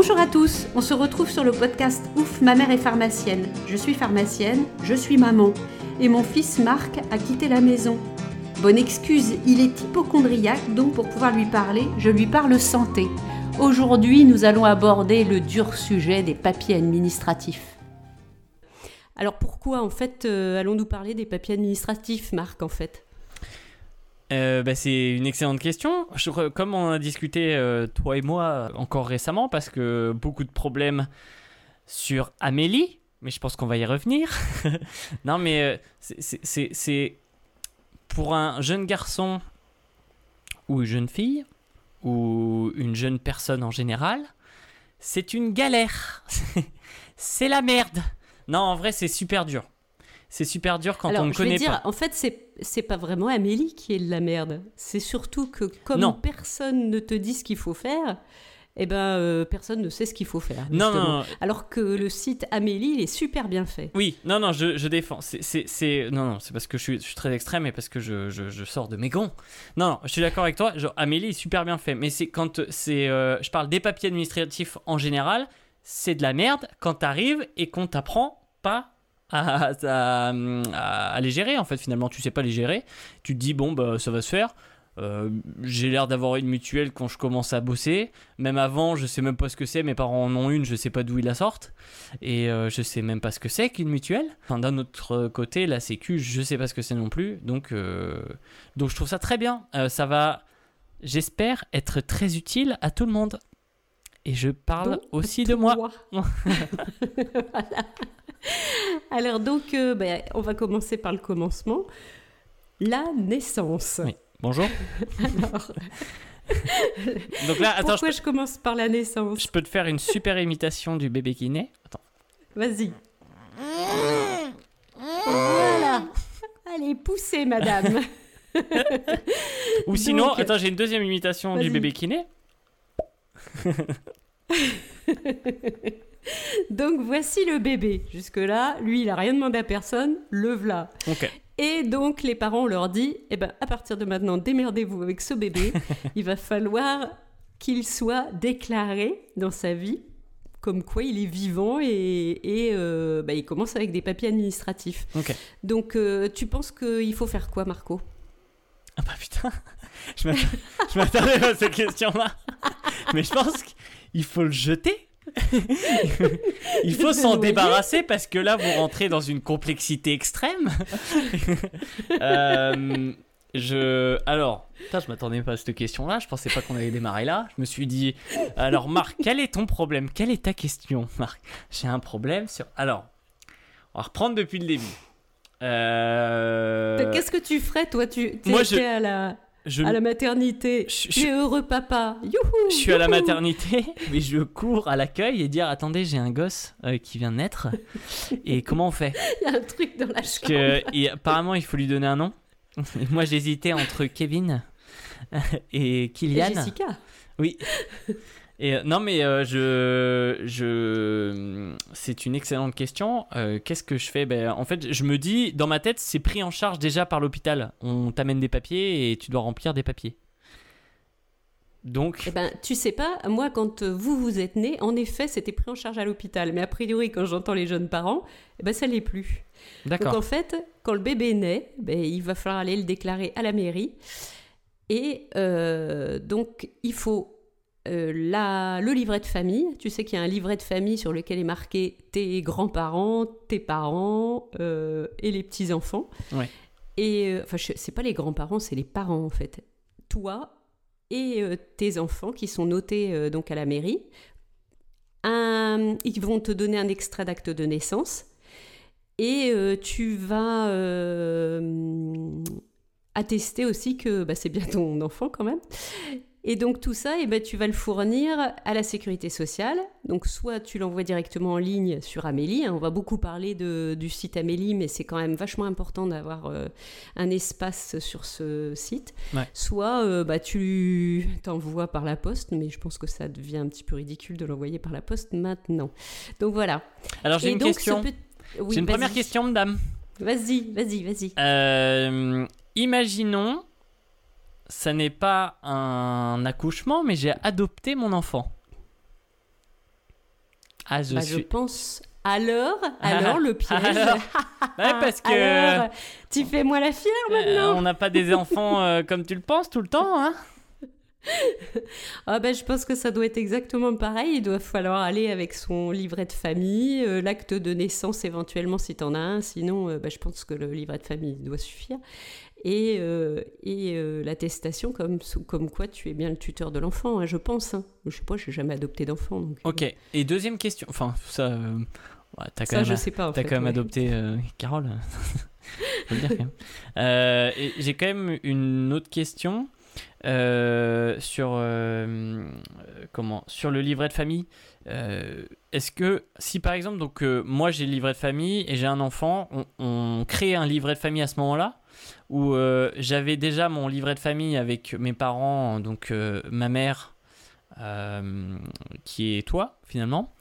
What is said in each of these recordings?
Bonjour à tous, on se retrouve sur le podcast Ouf, ma mère est pharmacienne. Je suis pharmacienne, je suis maman. Et mon fils Marc a quitté la maison. Bonne excuse, il est hypochondriaque, donc pour pouvoir lui parler, je lui parle santé. Aujourd'hui, nous allons aborder le dur sujet des papiers administratifs. Alors pourquoi en fait euh, allons-nous parler des papiers administratifs, Marc, en fait? Euh, bah, c'est une excellente question. Comme on a discuté, euh, toi et moi, encore récemment, parce que beaucoup de problèmes sur Amélie, mais je pense qu'on va y revenir. non, mais euh, c'est pour un jeune garçon ou une jeune fille, ou une jeune personne en général, c'est une galère. c'est la merde. Non, en vrai, c'est super dur. C'est super dur quand Alors, on ne connaît dire, pas. en fait, c'est c'est pas vraiment Amélie qui est de la merde. C'est surtout que comme Non. personne ne te dit ce qu'il faut faire, eh ben euh, personne ne sait ce qu'il faut faire. Non, non, non, Alors que le site Amélie, il est super bien fait. Oui, non, non, je, je défends. C'est, non, non, c'est parce que je suis, je suis très extrême et parce que je, je, je sors de mes gonds. Non, non, je suis d'accord avec toi. Genre, Amélie est super bien fait, mais c'est quand c'est, euh, je parle des papiers administratifs en général, c'est de la merde quand t'arrives et qu'on t'apprend pas à, à, à- à les gérer. En fait, finalement, tu sais pas les gérer. Tu te dis bon, bah, ça va se faire. Euh, j'ai l'air d'avoir une mutuelle quand je commence à bosser. Même avant, je sais même pas ce que c'est. Mes parents en ont une, je sais pas d'où ils la sortent. Et euh, je sais même pas ce que c'est qu'une mutuelle. Enfin, d'un autre côté, la Sécu, je sais pas ce que c'est non plus. Donc, euh, donc je trouve ça très bien. Ça va, j'espère, être très utile à tout le monde. Et je parle Donc, aussi de moi. Voilà. Alors donc, euh, ben, on va commencer par le commencement. La naissance. Oui. Bonjour. Alors, Donc là, attends, je pourquoi je commence par la naissance je peux te faire une super imitation du bébé qui naît. Attends. Vas-y. Voilà. Allez, poussez, madame. Ou sinon, Donc, attends, j'ai une deuxième imitation du bébé qui naît. Donc voici le bébé. Jusque-là, lui, il a rien demandé à personne. Le v'là. Ok. Et donc les parents on leur dit, eh ben à partir de maintenant, démerdez-vous avec ce bébé. il va falloir qu'il soit déclaré dans sa vie, comme quoi il est vivant et, et, euh, bah, il commence avec des papiers administratifs. Donc euh, tu penses qu'il faut faire quoi, Marco? Ah bah putain, je m'attendais à cette question-là. Mais je pense qu'il faut le jeter. Il faut s'en débarrasser parce que là, vous rentrez dans une complexité extrême. Euh, je... Alors, putain, je m'attendais pas à cette question-là. Je pensais pas qu'on allait démarrer là. Je me suis dit, alors Marc, quel est ton problème? Quelle est ta question, Marc? J'ai un problème sur... Alors, on va reprendre depuis le début. Euh, Qu'est-ce que tu ferais, toi? Tu moi, je- à, la, je à la maternité. Je- es heureux, papa. Youhou Je suis à la maternité, mais je cours à l'accueil et dire attendez, j'ai un gosse euh, qui vient de naître. Et comment on fait? Il y a un truc dans la Parce chambre. que et apparemment il faut lui donner un nom. Et moi j'hésitais entre Kevin et Et Kylian. Jessica. Oui. Et euh, non mais euh, je je c'est une excellente question. Euh, Qu'est-ce que je fais? Ben en fait je me dis dans ma tête c'est pris en charge déjà par l'hôpital. On t'amène des papiers et tu dois remplir des papiers. Donc Eh ben, tu sais pas, moi, quand vous vous êtes né, en effet, c'était pris en charge à l'hôpital. Mais a priori, quand j'entends les jeunes parents, eh ben, ça l'est plus. Donc en fait, quand le bébé naît, ben, il va falloir aller le déclarer à la mairie. Et euh, donc, il faut euh, la, le livret de famille. Tu sais qu'il y a un livret de famille sur lequel est marqué tes grands-parents, tes parents euh, et les petits-enfants. Ouais. Et euh, enfin, c'est pas les grands-parents, c'est les parents en fait. Toi et tes enfants qui sont notés donc à la mairie. Un- ils vont te donner un extrait d'acte de naissance et euh, tu vas euh, attester aussi que bah, c'est bien ton enfant quand même. Et donc tout ça, eh ben, tu vas le fournir à la sécurité sociale. Donc soit tu l'envoies directement en ligne sur Amélie. hein. on va beaucoup parler de- du site Amélie, mais c'est quand même vachement important d'avoir euh, un espace sur ce site. Ouais. Soit euh, bah, tu t'envoies par la poste, mais je pense que ça devient un petit peu ridicule de l'envoyer par la poste maintenant. Donc voilà. Alors j'ai une donc, question. peut- Oui, j'ai une première question, madame. Vas-y, vas-y, vas-y. Euh, imaginons, ça n'est pas un accouchement, mais j'ai adopté mon enfant. Ah, je Bah, suis. Je pense. Alors, alors le piège. Alors Ouais, parce que. Alors, tu fais moi la fière euh, maintenant. on n'a pas des enfants euh, comme tu le penses tout le temps, hein Ah ben, je pense que ça doit être exactement pareil. Il doit falloir aller avec son livret de famille, euh, l'acte de naissance éventuellement si tu en as un. Sinon, euh, bah, je pense que le livret de famille doit suffire. Et, euh, et euh, l'attestation comme, comme quoi tu es bien le tuteur de l'enfant, hein, je pense. hein. Je sais pas, j'ai jamais adopté d'enfant. Donc, euh, Ok. Et deuxième question. Enfin, ça. euh, ouais, t'as quand ça, même. je sais pas. fait, quand même adopté Carole. Faut le dire, quand même. Et J'ai quand même une autre question sur comment sur le livret de famille. Euh, Est-ce que si par exemple donc euh, moi j'ai le livret de famille et j'ai un enfant, on, on crée un livret de famille à ce moment-là où euh, j'avais déjà mon livret de famille avec mes parents donc euh, ma mère euh, qui est toi finalement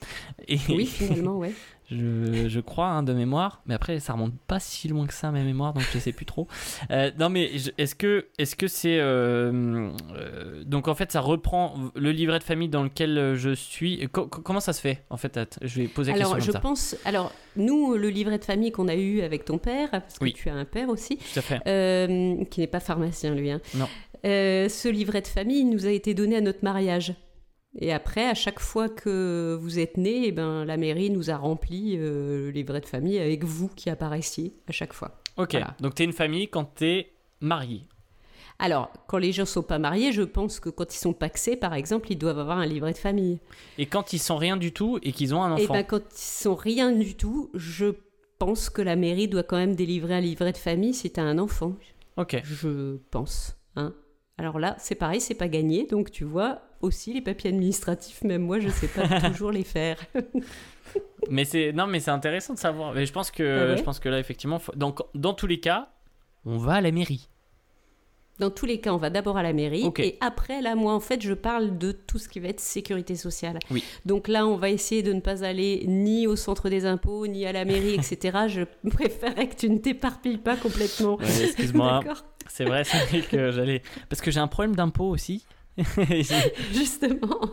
Oui, finalement, ouais. Je, je crois, hein, de mémoire. Mais après, ça remonte pas si loin que ça, ma mémoire, donc je sais plus trop. Euh, non, mais je- est-ce que c'est. euh, euh, donc en fait, ça reprend le livret de famille dans lequel je suis. Co- co- comment ça se fait, en fait Je vais poser la Alors, question je comme ça. pense. Alors, nous, le livret de famille qu'on a eu avec ton père, parce que Oui. tu as un père aussi, Tout à fait. qui n'est pas pharmacien, lui. hein. Non. Ce livret de famille il nous a été donné à notre mariage. Et après, à chaque fois que vous êtes né, eh ben, la mairie nous a rempli euh, le livret de famille avec vous qui apparaissiez à chaque fois. Ok. voilà. Donc t'es une famille quand t'es marié. Alors, quand les gens sont pas mariés, je pense que quand ils sont paxés, par exemple, ils doivent avoir un livret de famille. Et quand ils sont rien du tout et qu'ils ont un enfant. ben, quand ils sont rien du tout, je pense que la mairie doit quand même délivrer un livret de famille si tu as un enfant. Ok. Je pense. Hein. Alors là, c'est pareil, c'est pas gagné. Donc tu vois, aussi les papiers administratifs, même moi, je sais pas toujours les faire. Mais c'est non, mais c'est intéressant de savoir. Mais je pense que Ah ouais je pense que là effectivement, faut- donc dans tous les cas, on va à la mairie. Dans tous les cas, on va d'abord à la mairie. Et après, là, moi, en fait, je parle de tout ce qui va être sécurité sociale. Oui. Donc là, on va essayer de ne pas aller ni au centre des impôts, ni à la mairie, etc. je préférerais que tu ne t'éparpilles pas complètement. Ouais, excuse-moi. C'est vrai, c'est vrai que j'allais. Parce que j'ai un problème d'impôt aussi. Justement.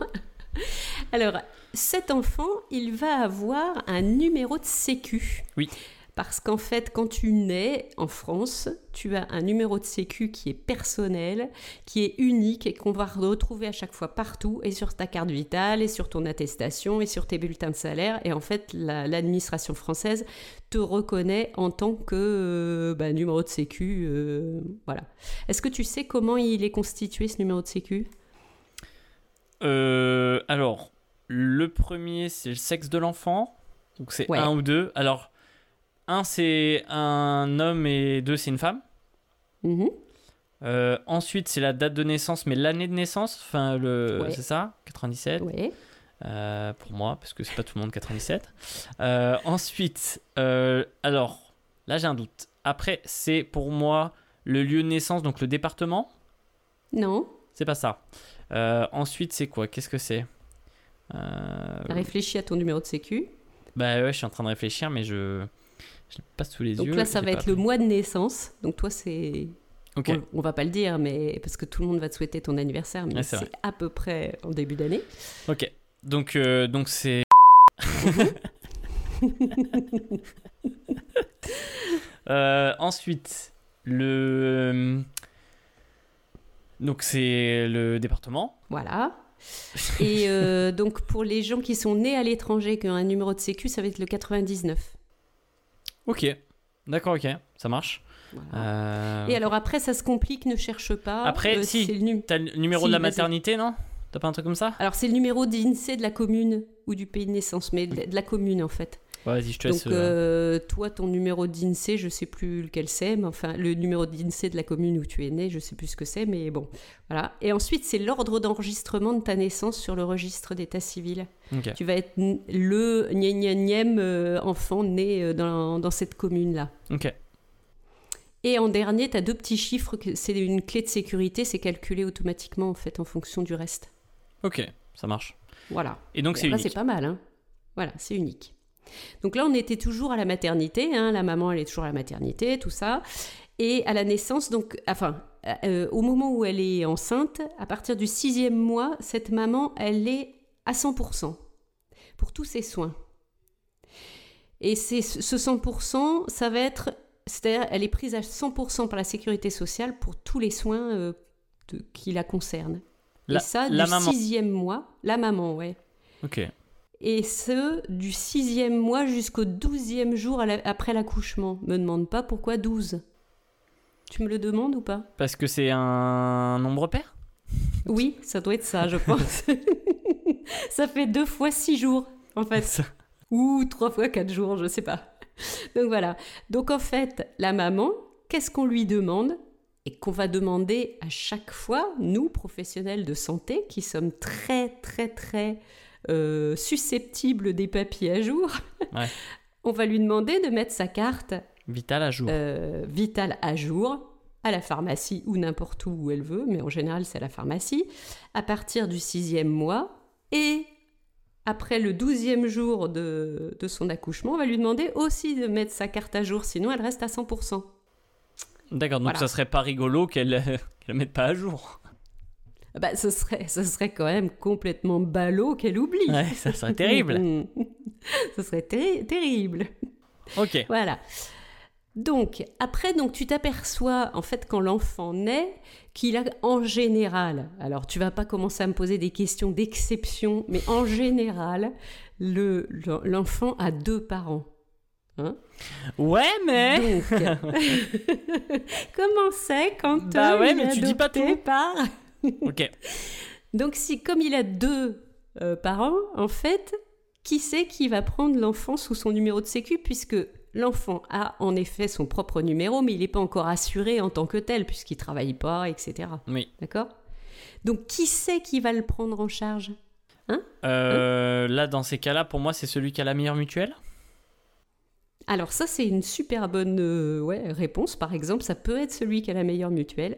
Alors, cet enfant, il va avoir un numéro de sécu. Oui. Parce qu'en fait, quand tu nais en France, tu as un numéro de sécu qui est personnel, qui est unique et qu'on va retrouver à chaque fois partout, et sur ta carte vitale, et sur ton attestation, et sur tes bulletins de salaire. Et en fait, la- l'administration française te reconnaît en tant que euh, bah, numéro de sécu. euh, voilà. Est-ce que tu sais comment il est constitué ce numéro de sécu? Euh, alors, le premier, c'est le sexe de l'enfant. Donc c'est Ouais. un ou deux. Alors, un, c'est un homme et deux, c'est une femme. Mhm. Euh, ensuite, c'est la date de naissance, mais l'année de naissance. Enfin, le... Ouais. c'est ça 97 Ouais. euh, Pour moi, parce que c'est pas tout le monde 97. Euh, ensuite, alors, là, j'ai un doute. Après, c'est pour moi le lieu de naissance, donc le département? Non. C'est pas ça. Ensuite, c'est quoi? Qu'est-ce que c'est? Réfléchis à ton numéro de sécu. Bah ouais, je suis en train de réfléchir, mais je je l'ai pas sous les Donc yeux. là, ça va être le mois de naissance. Donc toi, c'est. On, on va pas le dire, mais parce que tout le monde va te souhaiter ton anniversaire, mais c'est à peu près en début d'année. Ok. Donc euh, donc c'est. Euh, ensuite, le. Donc c'est le département. Voilà. Et euh, donc pour les gens qui sont nés à l'étranger, qui ont un numéro de sécu, ça va être le 99. Ok. D'accord, ok, ça marche. Voilà. Euh, Et alors après, ça se complique, ne cherche pas. Après, Euh, si. le T'as le numéro Si, de la maternité, non? T'as pas un truc comme ça? Alors c'est le numéro d'INSEE de la commune ou du pays de naissance, mais de de la commune en fait. Ouais, Vas-y, je te laisse. Donc, euh, euh, toi, ton numéro d'INSEE, je sais plus lequel c'est, mais enfin, le numéro d'INSEE de la commune où tu es né, je sais plus ce que c'est, mais bon, voilà. Et ensuite, c'est l'ordre d'enregistrement de ta naissance sur le registre d'état civil. Ok. Tu vas être le gnénième euh, enfant né euh, dans, dans cette commune-là. Ok. Et en dernier, tu as deux petits chiffres, c'est une clé de sécurité, c'est calculé automatiquement, en fait, en fonction du reste. Ok, ça marche. Voilà. Et donc c'est unique. c'est pas mal, hein. Voilà, c'est unique. Donc là, on était toujours à la maternité, hein, la maman, elle est toujours à la maternité, tout ça. Et à la naissance, donc, enfin, euh, au moment où elle est enceinte, à partir du sixième mois, cette maman, elle est à 100%. pour tous ses soins. Et c'est ce 100%, ça va être, c'est-à-dire, elle est prise à 100% par la sécurité sociale pour tous les soins euh, de- qui la concernent. La- et ça, la du maman. sixième mois, la maman, ouais. Ok. Et ce, du sixième mois jusqu'au douzième jour après l'accouchement. Me demande pas pourquoi 12. Tu me le demandes ou pas? Parce que c'est un nombre pair? Oui, ça doit être ça, je pense. ça fait deux fois six jours, en fait. Ça- Ou trois fois quatre jours, je sais pas. Donc voilà. Donc en fait, la maman, qu'est-ce qu'on lui demande? Et qu'on va demander à chaque fois, nous, professionnels de santé, qui sommes très, très, très euh, susceptibles des papiers à jour, Ouais. on va lui demander de mettre sa carte Vital à jour. euh, vitale à jour à la pharmacie ou n'importe où où elle veut, mais en général c'est à la pharmacie, à partir du sixième mois et après le douzième jour de, de son accouchement, on va lui demander aussi de mettre sa carte à jour, sinon elle reste à 100%. D'accord, donc voilà. ça serait pas rigolo qu'elle euh, qu'elle la mette pas à jour. Ah Bah, ce, serait, ce serait quand même complètement ballot qu'elle oublie. Ouais, ça serait terrible. ce serait terri- terrible. Ok. Voilà. Donc, après, donc, tu t'aperçois, en fait, quand l'enfant naît, qu'il a, en général, alors tu vas pas commencer à me poser des questions d'exception, mais en général, le- le- l'enfant a deux parents. Ouais, mais. Donc, comment c'est quand Bah ouais, mais tu dis pas tout. par... Ok. Donc, si, comme il a deux euh, parents, en fait, qui c'est qui va prendre l'enfant sous son numéro de sécu puisque l'enfant a en effet son propre numéro, mais il n'est pas encore assuré en tant que tel puisqu'il travaille pas, etc. Oui. D'accord? Donc, qui c'est qui va le prendre en charge? Euh, là, dans ces cas-là, pour moi, c'est celui qui a la meilleure mutuelle. Alors ça, c'est une super bonne euh, ouais, réponse. Par exemple, ça peut être celui qui a la meilleure mutuelle.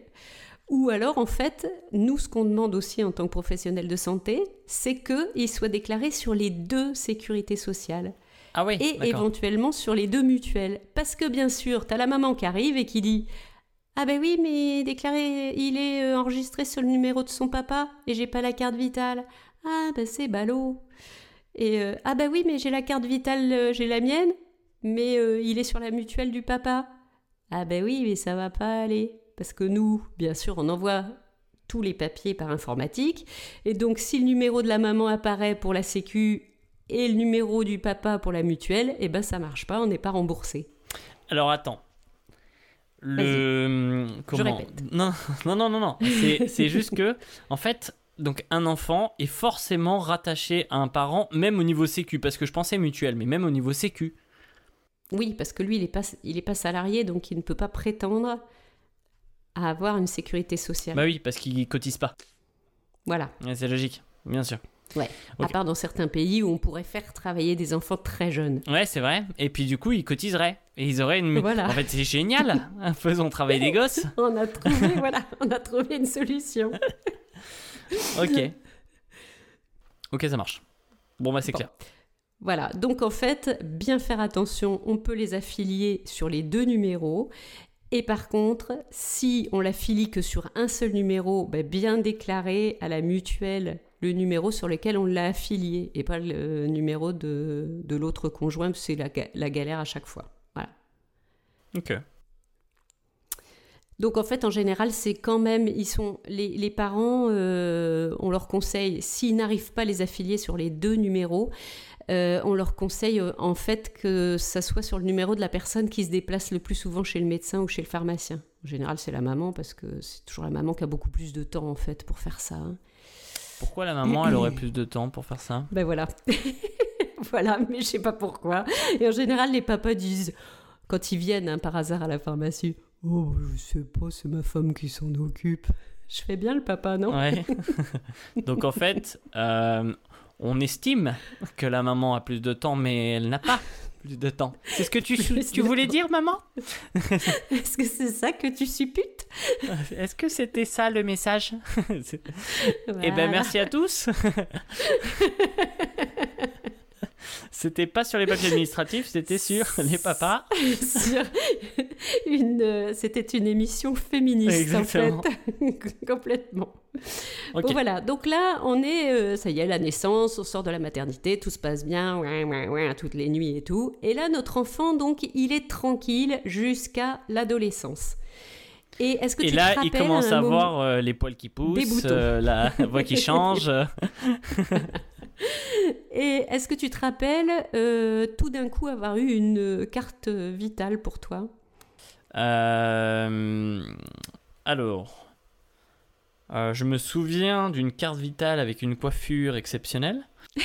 Ou alors, en fait, nous, ce qu'on demande aussi en tant que professionnel de santé, c'est qu'il soit déclaré sur les deux sécurités sociales Ah oui. et éventuellement sur les deux mutuelles. Parce que bien sûr, tu as la maman qui arrive et qui dit Ah ben oui, mais déclaré, il est euh, enregistré sur le numéro de son papa et j'ai pas la carte vitale. Ah ben c'est ballot. Et euh, Ah ben oui, mais j'ai la carte vitale, euh, j'ai la mienne, mais euh, il est sur la mutuelle du papa. Ah ben oui, mais ça va pas aller. Parce que nous, bien sûr, on envoie tous les papiers par informatique. Et donc, si le numéro de la maman apparaît pour la Sécu et le numéro du papa pour la mutuelle, eh ben ça marche pas, on n'est pas remboursé. Alors attends. Le. Comment répète. Non, non, non, non, non. C'est juste que, en fait, donc un enfant est forcément rattaché à un parent, même au niveau sécu, parce que je pensais mutuelle, mais même au niveau sécu. Oui, parce que lui, il n'est pas, il est pas salarié, donc il ne peut pas prétendre à avoir une sécurité sociale. Bah oui, parce qu'il cotise pas. Voilà. Ouais, c'est logique, bien sûr. Ouais. À part dans certains pays où on pourrait faire travailler des enfants très jeunes. Ouais, c'est vrai. Et puis du coup, ils cotiseraient. Et ils auraient une. Voilà. En fait, c'est génial. Faisons travailler des gosses. On a trouvé, voilà, on a trouvé une solution. Ok. Ok, ça marche. Bon, bah c'est Bon. clair. Voilà, donc en fait, bien faire attention, on peut les affilier sur les deux numéros. Et par contre, si on l'affilie que sur un seul numéro, ben, bien déclarer à la mutuelle le numéro sur lequel on l'a affilié et pas le numéro de, de l'autre conjoint, c'est la, la galère à chaque fois. Voilà. Ok. Donc en fait, en général, c'est quand même, ils sont les, les parents, euh, on leur conseille, s'ils n'arrivent pas à les affilier sur les deux numéros, euh, on leur conseille euh, en fait que ça soit sur le numéro de la personne qui se déplace le plus souvent chez le médecin ou chez le pharmacien. En général, c'est la maman parce que c'est toujours la maman qui a beaucoup plus de temps en fait pour faire ça. hein. Pourquoi la maman, elle aurait plus de temps pour faire ça? Ben voilà. voilà, mais je sais pas pourquoi. Et en général, les papas disent, quand ils viennent hein, par hasard à la pharmacie, Oh, je sais pas, c'est ma femme qui s'en occupe. Je fais bien le papa, non? Ouais. Donc en fait, euh, on estime que la maman a plus de temps, mais elle n'a pas plus de temps. C'est ce que tu, tu voulais dire, maman? Est-ce que c'est ça que tu supputes? Est-ce que c'était ça le message? C'est- Eh Voilà. ben merci à tous. C'était pas sur les papiers administratifs, c'était sur les papas. sur une, euh, c'était une émission féministe Exactement. en fait, complètement. Bon voilà, donc là on est, euh, ça y est, la naissance, on sort de la maternité, tout se passe bien, ouin, ouin, ouin, toutes les nuits et tout. Et là notre enfant donc il est tranquille jusqu'à l'adolescence. Et est-ce que Et tu là, te il commence à moment- voir euh, les poils qui poussent, euh, la voix qui change. Et est-ce que tu te rappelles euh, tout d'un coup avoir eu une carte vitale pour toi? Euh, alors, euh, je me souviens d'une carte vitale avec une coiffure exceptionnelle.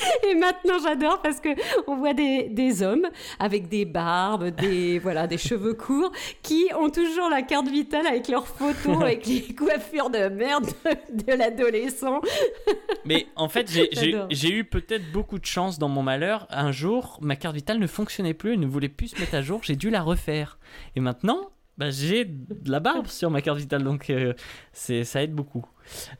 Et maintenant, j'adore parce que on voit des, des hommes avec des barbes, des voilà, des cheveux courts, qui ont toujours la carte vitale avec leurs photos, avec les coiffures de merde de, de l'adolescent. Mais en fait, j'ai- eu peut-être beaucoup de chance dans mon malheur. Un jour, ma carte vitale ne fonctionnait plus, elle ne voulait plus se mettre à jour. J'ai dû la refaire. Et maintenant, bah, j'ai de la barbe sur ma carte vitale, donc euh, c'est ça aide beaucoup.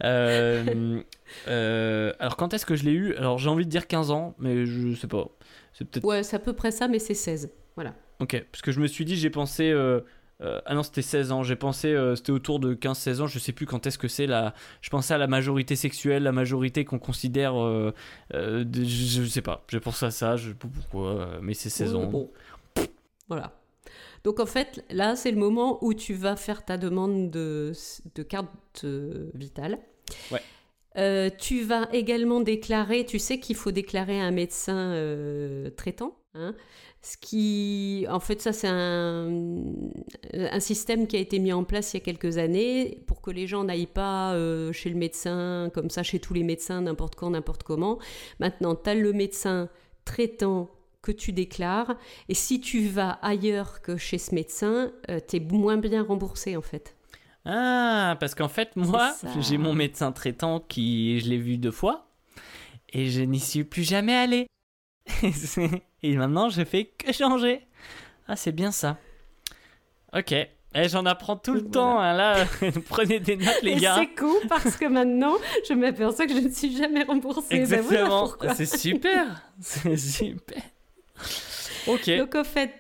Euh, euh, alors, quand est-ce que je l'ai eu? Alors, j'ai envie de dire 15 ans, mais je sais pas. C'est peut-être. Ouais, c'est à peu près ça, mais c'est 16. Voilà. Ok, parce que je me suis dit, j'ai pensé. euh, ah non, c'était 16 ans. J'ai pensé, euh, c'était autour de 15-16 ans. Je sais plus quand est-ce que c'est. La... Je pensais à la majorité sexuelle, la majorité qu'on considère. euh, de- je, je sais pas. Je pense à ça. Je sais pas pourquoi. mais c'est 16 Ouais, ans. bon. Voilà. Donc en fait, là, c'est le moment où tu vas faire ta demande de, de carte euh, vitale. Ouais. Euh, tu vas également déclarer, tu sais qu'il faut déclarer un médecin euh, traitant. hein. ce qui, en fait, ça c'est un, un système qui a été mis en place il y a quelques années pour que les gens n'aillent pas euh, chez le médecin comme ça, chez tous les médecins, n'importe quand, n'importe comment. Maintenant, tu as le médecin traitant que tu déclares et si tu vas ailleurs que chez ce médecin, tu es moins bien remboursé en fait. Ah, parce qu'en fait, moi, j'ai mon médecin traitant qui, je l'ai vu deux fois. Et je n'y suis plus jamais allé. et maintenant, je fais que changer. Ah, c'est bien ça. Ok. Eh, j'en apprends tout le Voilà. temps. hein, là, prenez des notes, les Et gars. c'est cool parce que maintenant, je m'aperçois que je ne suis jamais remboursée. Ben voilà Exactement. c'est super. C'est super. Donc en fait,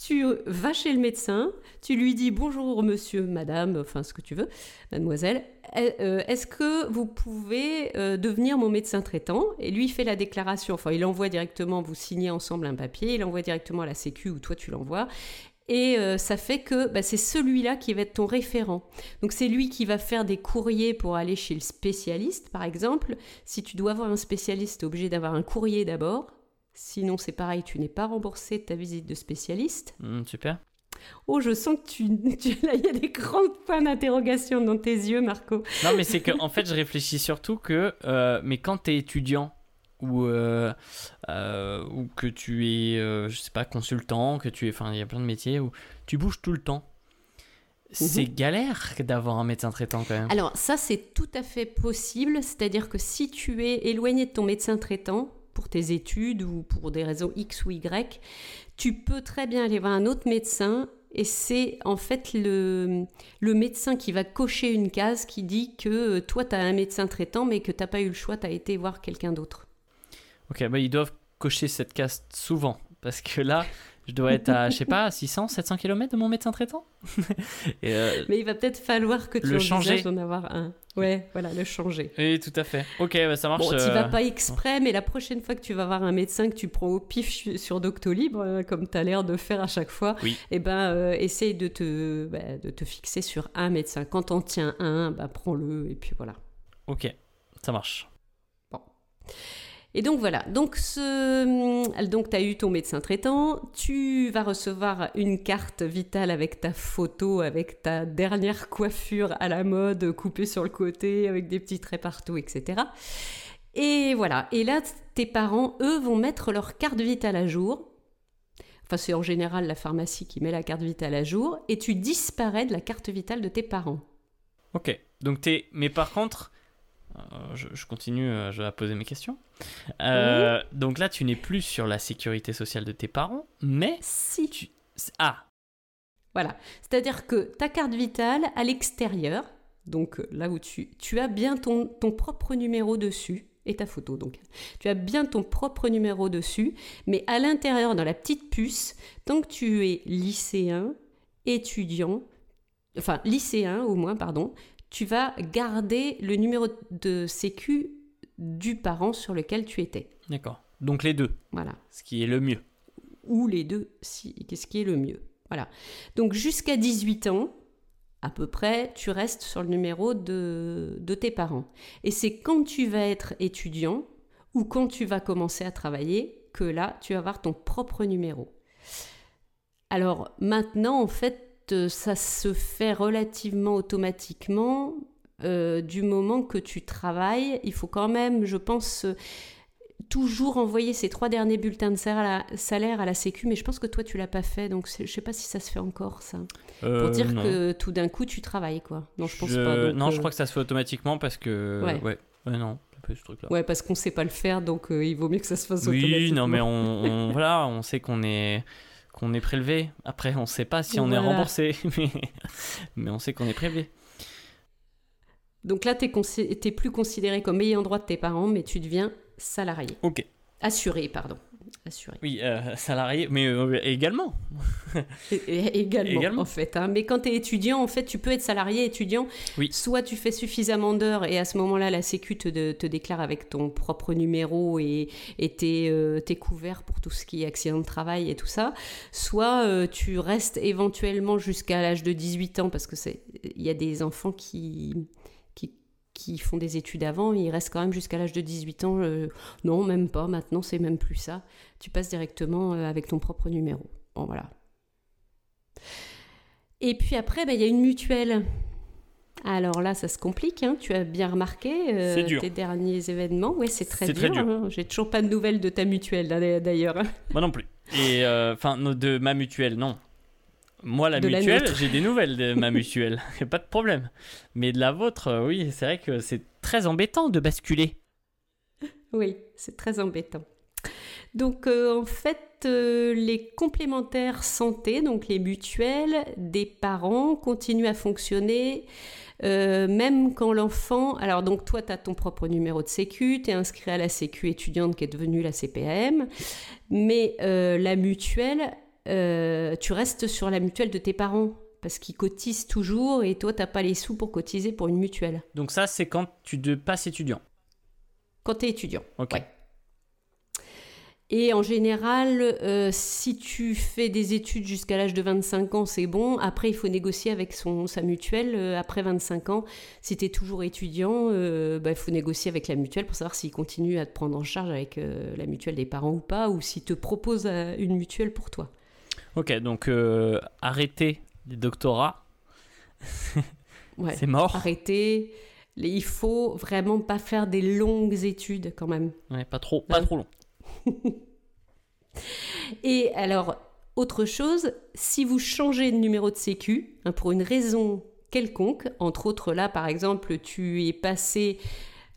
tu vas chez le médecin, tu lui dis bonjour monsieur, madame, enfin ce que tu veux, mademoiselle, euh, est-ce que vous pouvez euh, devenir mon médecin traitant? Et lui fait la déclaration, enfin il envoie directement, vous signez ensemble un papier, il envoie directement à la sécu ou toi tu l'envoies. Et euh, ça fait que bah, c'est celui-là qui va être ton référent. Donc c'est lui qui va faire des courriers pour aller chez le spécialiste, par exemple. Si tu dois voir un spécialiste, tu obligé d'avoir un courrier d'abord. Sinon, c'est pareil, tu n'es pas remboursé de ta visite de spécialiste. Hmm, super. Oh, je sens que tu, tu- là, il y a des grands points d'interrogation dans tes yeux, Marco. Non, mais c'est que en fait, je réfléchis surtout que, euh, mais quand tu es étudiant ou, euh, euh, ou que tu es, je sais pas, consultant, que tu es, enfin, il y a plein de métiers où tu bouges tout le temps. C'est galère d'avoir un médecin traitant quand même. Alors, ça, c'est tout à fait possible. C'est-à-dire que si tu es éloigné de ton médecin traitant pour tes études ou pour des raisons X ou Y, tu peux très bien aller voir un autre médecin. Et c'est en fait le, le médecin qui va cocher une case qui dit que euh, toi, tu as un médecin traitant, mais que tu n'as pas eu le choix, tu as été voir quelqu'un d'autre. Ok, bah ils doivent cocher cette case souvent parce que là, je dois être à, je sais pas, 600, 700 km de mon médecin traitant? Et, euh, Mais il va peut-être falloir que tu Le changer. d'en avoir un. Ouais, voilà, le changer. oui, tout à fait. Ok, bah, ça marche. Bon, tu euh, vas pas exprès, mais la prochaine fois que tu vas voir un médecin que tu prends au pif su- sur Doctolib, euh, comme tu as l'air de faire à chaque fois, Oui. eh ben, euh, essaye de te, bah, de te fixer sur un médecin. Quand t'en tiens un, bah, prends-le, et puis voilà. Ok, ça marche. Et donc voilà, donc, ce... donc tu as eu ton médecin traitant, tu vas recevoir une carte vitale avec ta photo, avec ta dernière coiffure à la mode, coupée sur le côté, avec des petits traits partout, etc. Et voilà, et là, tes parents, eux, vont mettre leur carte vitale à jour. Enfin, c'est en général la pharmacie qui met la carte vitale à jour, et tu disparais de la carte vitale de tes parents. Ok, donc t'es. Mais par contre, euh, je, je continue euh, je vais poser mes questions. Euh, Donc là, tu n'es plus sur la sécurité sociale de tes parents, mais. Si Tu... Ah, Voilà. C'est-à-dire que ta carte vitale, à l'extérieur, donc euh, là où tu, tu as bien ton, ton propre numéro dessus, et ta photo. Donc, tu as bien ton propre numéro dessus, mais à l'intérieur, dans la petite puce, tant que tu es lycéen, étudiant, enfin lycéen au moins, pardon, tu vas garder le numéro de sécu du parent sur lequel tu étais. D'accord. Donc les deux. Voilà. Ce qui est le mieux. Ou les deux, si, qu'est-ce qui est le mieux. Voilà. Donc jusqu'à 18 ans, à peu près, tu restes sur le numéro de, de tes parents. Et c'est quand tu vas être étudiant ou quand tu vas commencer à travailler que là, tu vas avoir ton propre numéro. Alors maintenant, en fait, ça se fait relativement automatiquement euh, du moment que tu travailles. Il faut quand même, je pense, euh, toujours envoyer ces trois derniers bulletins de salaire à la Sécu, mais je pense que toi tu l'as pas fait, donc je sais pas si ça se fait encore ça. Pour dire que tout d'un coup tu travailles quoi. Non, je pense pas. non, je crois que ça se fait automatiquement parce que ouais, ouais, non. Ce truc -là. Ouais, parce qu'on sait pas le faire, donc il vaut mieux que ça se fasse oui, automatiquement. Oui, non, mais on, voilà, on sait qu'on est qu'on est prélevé. Après, on ne sait pas si on est remboursé, mais, mais on sait qu'on est prélevé. Donc là, tu n'es plus considéré comme ayant droit de tes parents, mais tu deviens salarié. Ok. Assuré, pardon. Assuré. Oui, euh, salarié, mais euh, également. également. en fait. Hein. Mais quand tu es étudiant, en fait, tu peux être salarié étudiant. Oui. Soit tu fais suffisamment d'heures et à ce moment-là, la Sécu te, te, déclare avec ton propre numéro et tu euh, es, couvert pour tout ce qui est accident de travail et tout ça. Soit tu restes éventuellement jusqu'à l'âge de 18 ans parce que il y a des enfants qui qui font des études avant, ils restent quand même jusqu'à l'âge de 18 ans. Euh, non, même pas, maintenant c'est même plus ça. Tu passes directement euh, avec ton propre numéro. Bon, voilà. Et puis après, bah, il y a une mutuelle. Alors là, ça se complique, hein. tu as bien remarqué euh, tes derniers événements. Oui, c'est très, dur. Hein. J'ai toujours pas de nouvelles de ta mutuelle d'ailleurs. Moi non plus. Et enfin, de ma mutuelle, non. Moi, la mutuelle, j'ai des nouvelles de ma mutuelle, pas de problème. Mais de la vôtre, euh, oui, c'est vrai que c'est très embêtant de basculer. Oui, c'est très embêtant. Donc, euh, en fait, euh, les complémentaires santé, donc les mutuelles des parents, continuent à fonctionner. même quand l'enfant... Alors donc toi, tu as ton propre numéro de sécu, tu es inscrit à la sécu étudiante qui est devenue la CPM, mais la mutuelle, euh, tu restes sur la mutuelle de tes parents parce qu'ils cotisent toujours et toi, tu n'as pas les sous pour cotiser pour une mutuelle. Donc ça, c'est quand tu de passes étudiant Quand tu es étudiant. Ok. Et en général, euh, si tu fais des études jusqu'à l'âge de 25 ans, c'est bon. Après, il faut négocier avec son, sa mutuelle. Euh, après 25 ans, si tu es toujours étudiant, bah, il faut négocier avec la mutuelle pour savoir s'il continue à te prendre en charge avec la mutuelle des parents ou pas, ou s'il te propose une mutuelle pour toi. Ok, donc euh, arrêter les doctorats. c'est mort. Arrêter. Il faut vraiment pas faire des longues études quand même. Ouais, pas trop, pas hein trop long. Et alors, autre chose, si vous changez de numéro de sécu, hein, pour une raison quelconque, entre autres là par exemple, tu es passé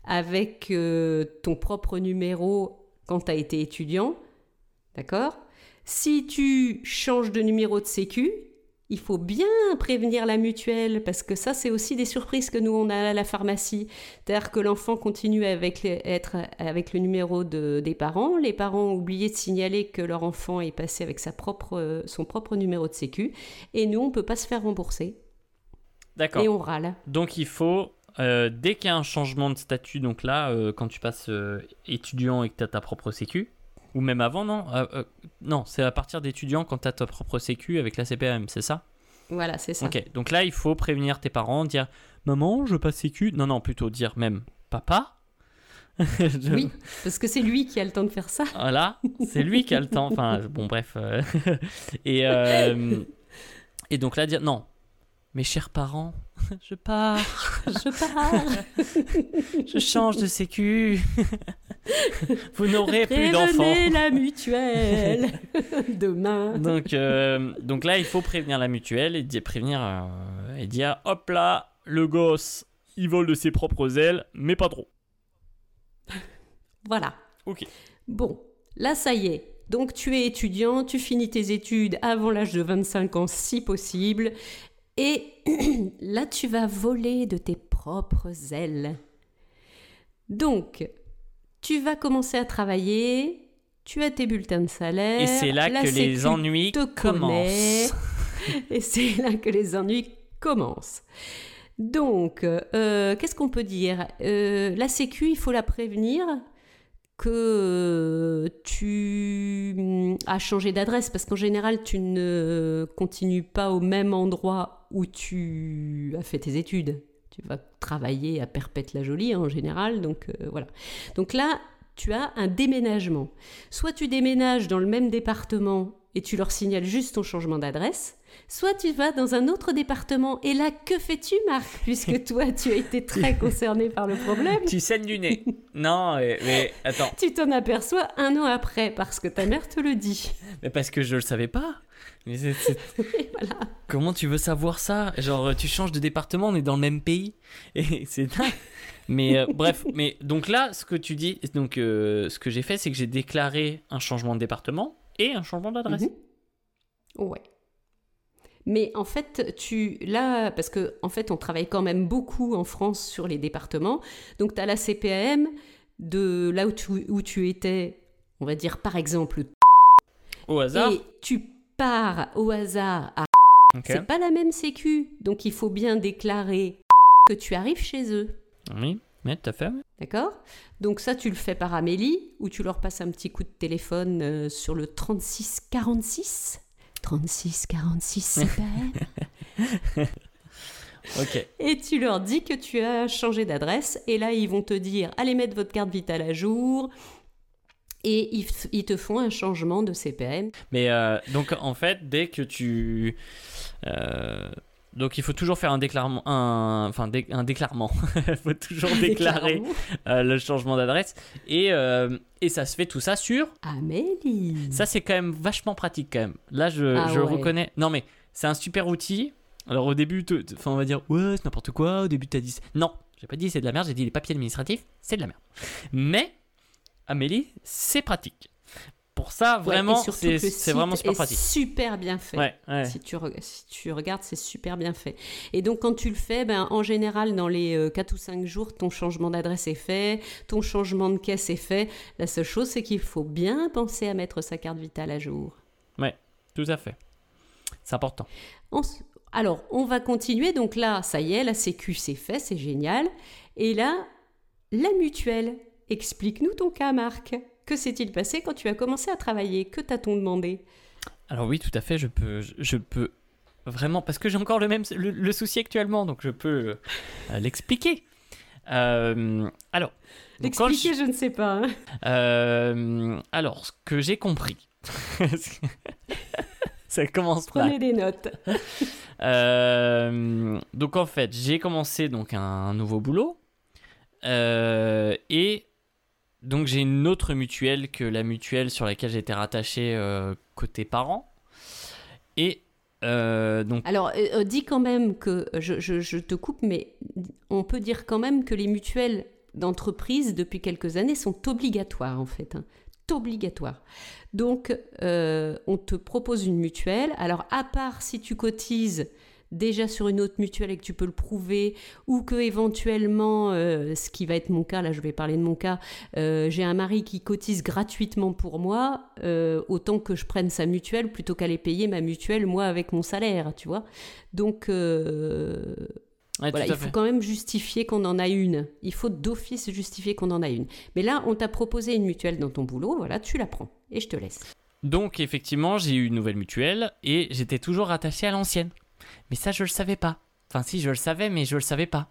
avec euh, ton propre numéro quand tu as été étudiant, d'accord? Si tu changes de numéro de sécu, il faut bien prévenir la mutuelle parce que ça, c'est aussi des surprises que nous, on a à la pharmacie. C'est-à-dire que l'enfant continue avec être avec le numéro de, des parents. Les parents ont oublié de signaler que leur enfant est passé avec sa propre, son propre numéro de sécu. Et nous, on ne peut pas se faire rembourser. D'accord. Et on râle. Donc il faut, euh, dès qu'il y a un changement de statut, donc là, euh, quand tu passes euh, étudiant et que tu as ta propre sécu, ou même avant, non euh, euh, Non, c'est à partir d'étudiants quand tu as ta propre sécu avec la CPM, c'est ça? Voilà, c'est ça. Ok, donc là, il faut prévenir tes parents, dire Maman, je passe sécu. Non, non, plutôt dire même Papa Oui, parce que c'est lui qui a le temps de faire ça. Voilà, c'est lui qui a le temps. Enfin, bon, bref. Euh, et, et donc là, dire Non, mes chers parents, je pars, je pars, je change de sécu. Vous n'aurez plus d'enfants. la mutuelle demain. Donc, euh, donc là, il faut prévenir la mutuelle et dire, prévenir euh, et dire hop là, le gosse, il vole de ses propres ailes, mais pas trop. Voilà. Ok. Bon, là, ça y est. Donc, tu es étudiant, tu finis tes études avant l'âge de 25 ans si possible. Et là, tu vas voler de tes propres ailes. Donc, tu vas commencer à travailler, tu as tes bulletins de salaire. Et c'est là que les ennuis te commencent. Et c'est là que les ennuis commencent. Donc, euh, qu'est-ce qu'on peut dire? Euh, La Sécu, il faut la prévenir que tu mm, as changé d'adresse parce qu'en général, tu ne continues pas au même endroit où tu as fait tes études. Tu vas travailler à Perpète-la-Jolie en général, donc euh, voilà. Donc là, tu as un déménagement. Soit tu déménages dans le même département et tu leur signales juste ton changement d'adresse, soit tu vas dans un autre département. Et là, que fais-tu, Marc Puisque toi, tu as été très concerné par le problème? Tu saignes du nez. non, mais, mais attends. Tu t'en aperçois un an après parce que ta mère te le dit. Mais parce que je le savais pas. Mais voilà. Comment tu veux savoir ça? Genre, tu changes de département, on est dans le même pays. Et c'est dingue. Mais euh, bref, mais donc là, ce que tu dis, donc euh, ce que j'ai fait, c'est que j'ai déclaré un changement de département et un changement d'adresse. Mhm. Ouais. Mais en fait, tu là parce que en fait, on travaille quand même beaucoup en France sur les départements. Donc tu as la CPAM de là où tu, où tu étais, on va dire par exemple Au hasard. et tu pars au hasard à c'est pas la même sécu. Donc il faut bien déclarer que tu arrives chez eux. Oui, tout à fait. D'accord Donc ça, tu le fais par Amélie, ou tu leur passes un petit coup de téléphone euh, sur le 3646 3646 CPAM. Ok. et tu leur dis que tu as changé d'adresse. Et là, ils vont te dire, allez mettre votre carte vitale à jour. Et ils te font un changement de CPM. Mais euh, donc en fait, dès que tu, euh, donc il faut toujours faire un déclarement, un, enfin dé- un déclarement. Il faut toujours déclarer euh, le changement d'adresse et euh, et ça se fait tout ça sur. Amélie. Ça c'est quand même vachement pratique quand même. Là je, Ah je ouais. reconnais. Non mais c'est un super outil. Alors au début, enfin on va dire ouais c'est n'importe quoi. Au début t'as dit non, j'ai pas dit c'est de la merde, j'ai dit les papiers administratifs c'est de la merde. Mais Amélie c'est pratique. Pour ça Ouais, vraiment c'est vraiment super pratique. super bien fait. Ouais, ouais. Si, tu, reg- si tu regardes, c'est super bien fait. Et donc, quand tu le fais, ben, en général, dans les 4 ou 5 jours, ton changement d'adresse est fait, ton changement de caisse est fait. La seule chose, c'est qu'il faut bien penser à mettre sa carte vitale à jour. Tout à fait. C'est important. On Alors, on va continuer. Donc là, ça y est, la sécu, c'est fait, c'est génial. Et là, la mutuelle. Explique-nous ton cas, Marc. Que s'est-il passé quand tu as commencé à travailler? Que t'a-t-on demandé? Alors oui, tout à fait, je peux, je, peux vraiment, parce que j'ai encore le même le, le souci actuellement, donc je peux euh, l'expliquer. Euh, alors, donc quand Expliquer, je... ne sais pas. hein. euh, alors, ce que j'ai compris, ça commence par. Prenez des notes. Euh, donc en fait, j'ai commencé donc un nouveau boulot euh, et donc j'ai une autre mutuelle que la mutuelle sur laquelle j'étais rattaché euh, côté parents et euh, donc Alors, euh, dis quand même que, je, je- te coupe, mais on peut dire quand même que les mutuelles d'entreprise, depuis quelques années, sont obligatoires, en fait. hein. Donc, on te propose une mutuelle. Alors, à part si tu cotises déjà sur une autre mutuelle et que tu peux le prouver, ou que éventuellement, euh, ce qui va être mon cas, là je vais parler de mon cas, euh, j'ai un mari qui cotise gratuitement pour moi, euh, autant que je prenne sa mutuelle plutôt qu'aller payer ma mutuelle moi avec mon salaire, tu vois. Donc ouais, voilà, il faut fait. quand même justifier qu'on en a une. Il faut d'office justifier qu'on en a une. Mais là, on t'a proposé une mutuelle dans ton boulot, voilà, tu la prends et je te laisse. Donc effectivement, j'ai eu une nouvelle mutuelle et j'étais toujours rattaché à l'ancienne. Mais ça, je le savais pas. Enfin, si, je le savais, mais je le savais pas.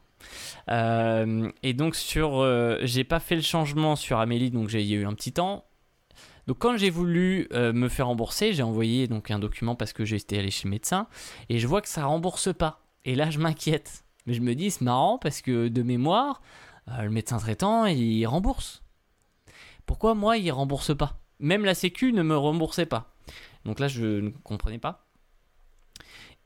Euh, et donc sur, euh, j'ai pas fait le changement sur Amélie, donc j'ai eu un petit temps. Donc quand j'ai voulu euh, me faire rembourser, j'ai envoyé donc un document parce que j'étais allé chez le médecin et je vois que ça rembourse pas. Et là, je m'inquiète. Mais je me dis, c'est marrant parce que de mémoire, euh, le médecin traitant, il rembourse. Pourquoi moi, il rembourse pas? Même la Sécu ne me remboursait pas. Donc là, je ne comprenais pas.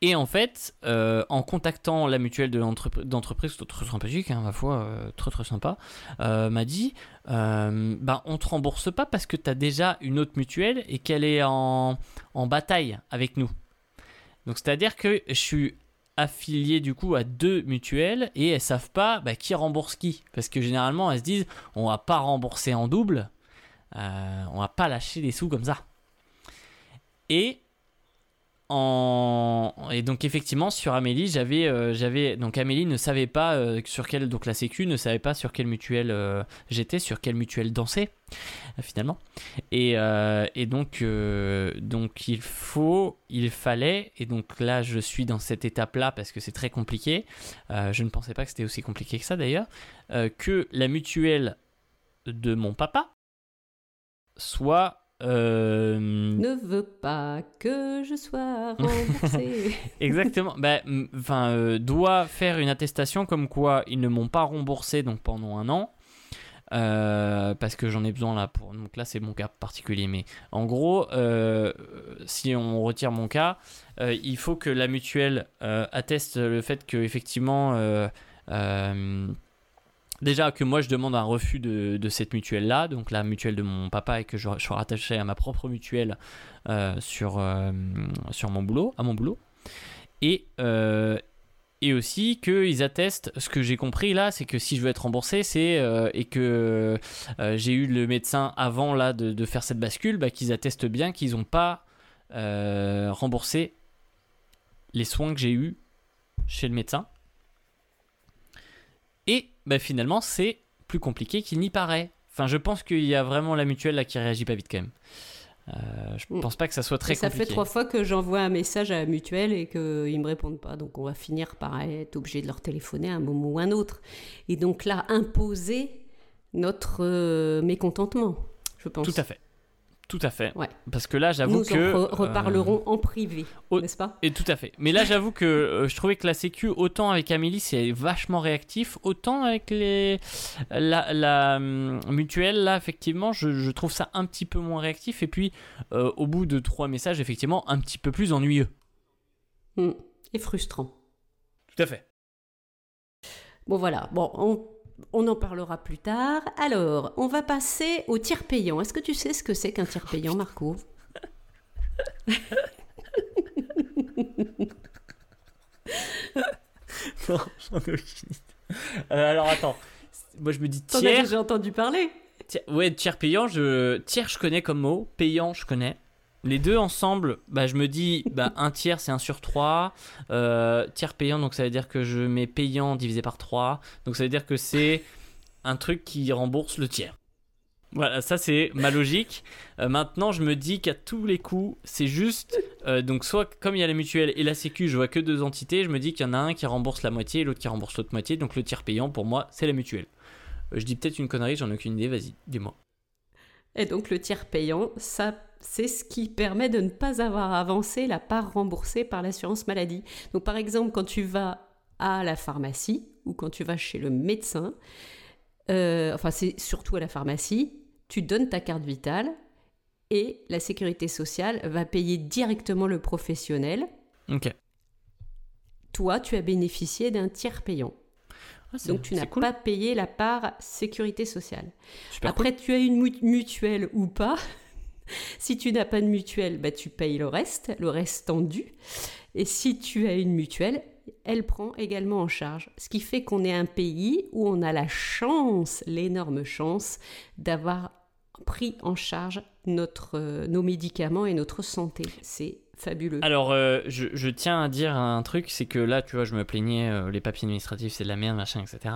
Et en fait, euh, en contactant la mutuelle de d'entreprise, très sympathique, hein, ma foi, euh, très très sympa, euh, m'a dit euh, bah, on te rembourse pas parce que tu as déjà une autre mutuelle et qu'elle est en, en bataille avec nous. Donc c'est-à-dire que je suis affiliées du coup à deux mutuelles et elles savent pas bah, qui rembourse qui. Parce que généralement, elles se disent on va pas rembourser en double, on va pas lâcher des sous comme ça. Et et donc effectivement sur Amélie j'avais euh, j'avais donc Amélie ne savait pas euh, sur quelle donc la Sécu ne savait pas sur quelle mutuelle euh, j'étais sur quelle mutuelle danser finalement. Et, et donc donc il faut il fallait et donc là je suis dans cette étape là parce que c'est très compliqué je ne pensais pas que c'était aussi compliqué que ça d'ailleurs que la mutuelle de mon papa soit euh, ne veut pas que je sois remboursé. Exactement. Bah, enfin, euh, doit faire une attestation comme quoi ils ne m'ont pas remboursé donc pendant un an. Euh, parce que j'en ai besoin là pour donc là c'est mon cas particulier mais en gros si on retire mon cas il faut que la mutuelle atteste le fait que effectivement Déjà que moi je demande un refus de, cette mutuelle-là, donc la mutuelle de mon papa, et que je, sois rattaché à ma propre mutuelle euh, sur, euh, sur mon boulot, à mon boulot. Et, euh, et aussi qu'ils attestent, ce que j'ai compris là, c'est que si je veux être remboursé, et que j'ai eu le médecin avant là de, faire cette bascule, bah, qu'ils attestent bien qu'ils n'ont pas remboursé les soins que j'ai eus chez le médecin. Bah, finalement, c'est plus compliqué qu'il n'y paraît. Enfin, je pense qu'il y a vraiment la mutuelle là qui réagit pas vite quand même. Euh, je ne mm. pense pas que ça soit très ça compliqué. Ça fait trois fois que j'envoie un message à la mutuelle et qu'ils ne me répondent pas. Donc on va finir par être obligé de leur téléphoner à un moment ou un autre. Et donc là, imposer notre euh, mécontentement, je pense. Tout à fait. Tout à fait. Parce que là, j'avoue que. Nous reparlerons euh, en privé, n'est-ce pas? Et tout à fait. Mais là, j'avoue que euh, je trouvais que la Sécu, autant avec Amélie, c'est vachement réactif, autant avec les la, hum, mutuelle, là, effectivement, je, trouve ça un petit peu moins réactif. Et puis, euh, au bout de trois messages, effectivement, un petit peu plus ennuyeux. Hum, et frustrant. Tout à fait. Bon, voilà. Bon, on on en parlera plus tard. Alors, on va passer au tiers payant. Est-ce que tu sais ce que c'est qu'un tiers payant, Marco? Non, j'en ai aucune idée. Euh, alors attends, moi je me dis tiers. Déjà entendu parler? Ouais, tiers payant, je tiers je connais comme mot, payant je connais. Les deux ensemble, bah, je me dis, bah, un tiers c'est un sur 3. Euh, tiers payant, donc ça veut dire que je mets payant divisé par 3. Donc ça veut dire que c'est un truc qui rembourse le tiers. Voilà, ça c'est ma logique. Euh, maintenant, je me dis qu'à tous les coups, c'est juste. Euh, donc, soit comme il y a la mutuelle et la sécu, je vois que deux entités, je me dis qu'il y en a un qui rembourse la moitié et l'autre qui rembourse l'autre moitié. Donc, le tiers payant, pour moi, c'est la mutuelle. je dis peut-être une connerie, j'en ai aucune idée, vas-y, dis-moi. Et donc, le tiers payant, ça c'est ce qui permet de ne pas avoir avancé la part remboursée par l'assurance maladie. Donc par exemple, quand tu vas à la pharmacie ou quand tu vas chez le médecin, euh, enfin c'est surtout à la pharmacie, tu donnes ta carte vitale et la sécurité sociale va payer directement le professionnel. Ok. Toi, tu as bénéficié d'un tiers payant. Ah, Donc tu n'as pas payé la part sécurité sociale. Après, tu as une mutuelle ou pas, si tu n'as pas de mutuelle, bah, tu payes le reste, le reste tendu. Et si tu as une mutuelle, elle prend également en charge. Ce qui fait qu'on est un pays où on a la chance, l'énorme chance, d'avoir pris en charge notre, euh, nos médicaments et notre santé. C'est fabuleux. Alors, euh, je, tiens à dire un truc, c'est que là, tu vois, je me plaignais, euh, les papiers administratifs, c'est de la merde, machin, etc.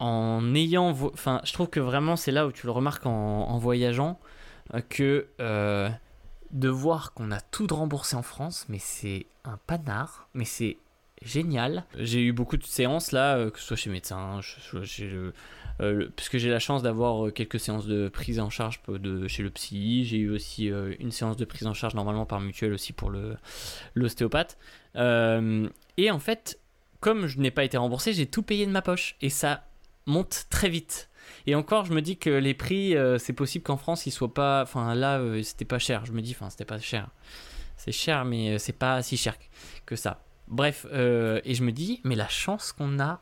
Euh, en ayant, enfin, je trouve que vraiment c'est là où tu le remarques en, voyageant euh, que euh, de voir qu'on a tout remboursé en France, mais c'est un panard, mais c'est génial. J'ai eu beaucoup de séances là, euh, que ce soit chez médecin, puisque j'ai la chance d'avoir quelques séances de prise en charge de, chez le psy. J'ai eu aussi une séance de prise en charge normalement par mutuelle aussi pour l'ostéopathe. et en fait, comme je n'ai pas été remboursé, j'ai tout payé de ma poche. Et ça monte très vite. Et encore, je me dis que les prix, euh, c'est possible qu'en France, ils soient pas. Enfin, là, euh, c'était pas cher. Je me dis, enfin, c'était pas cher. C'est cher, mais euh, c'est pas si cher que ça. Bref, et je me dis, mais la chance qu'on a,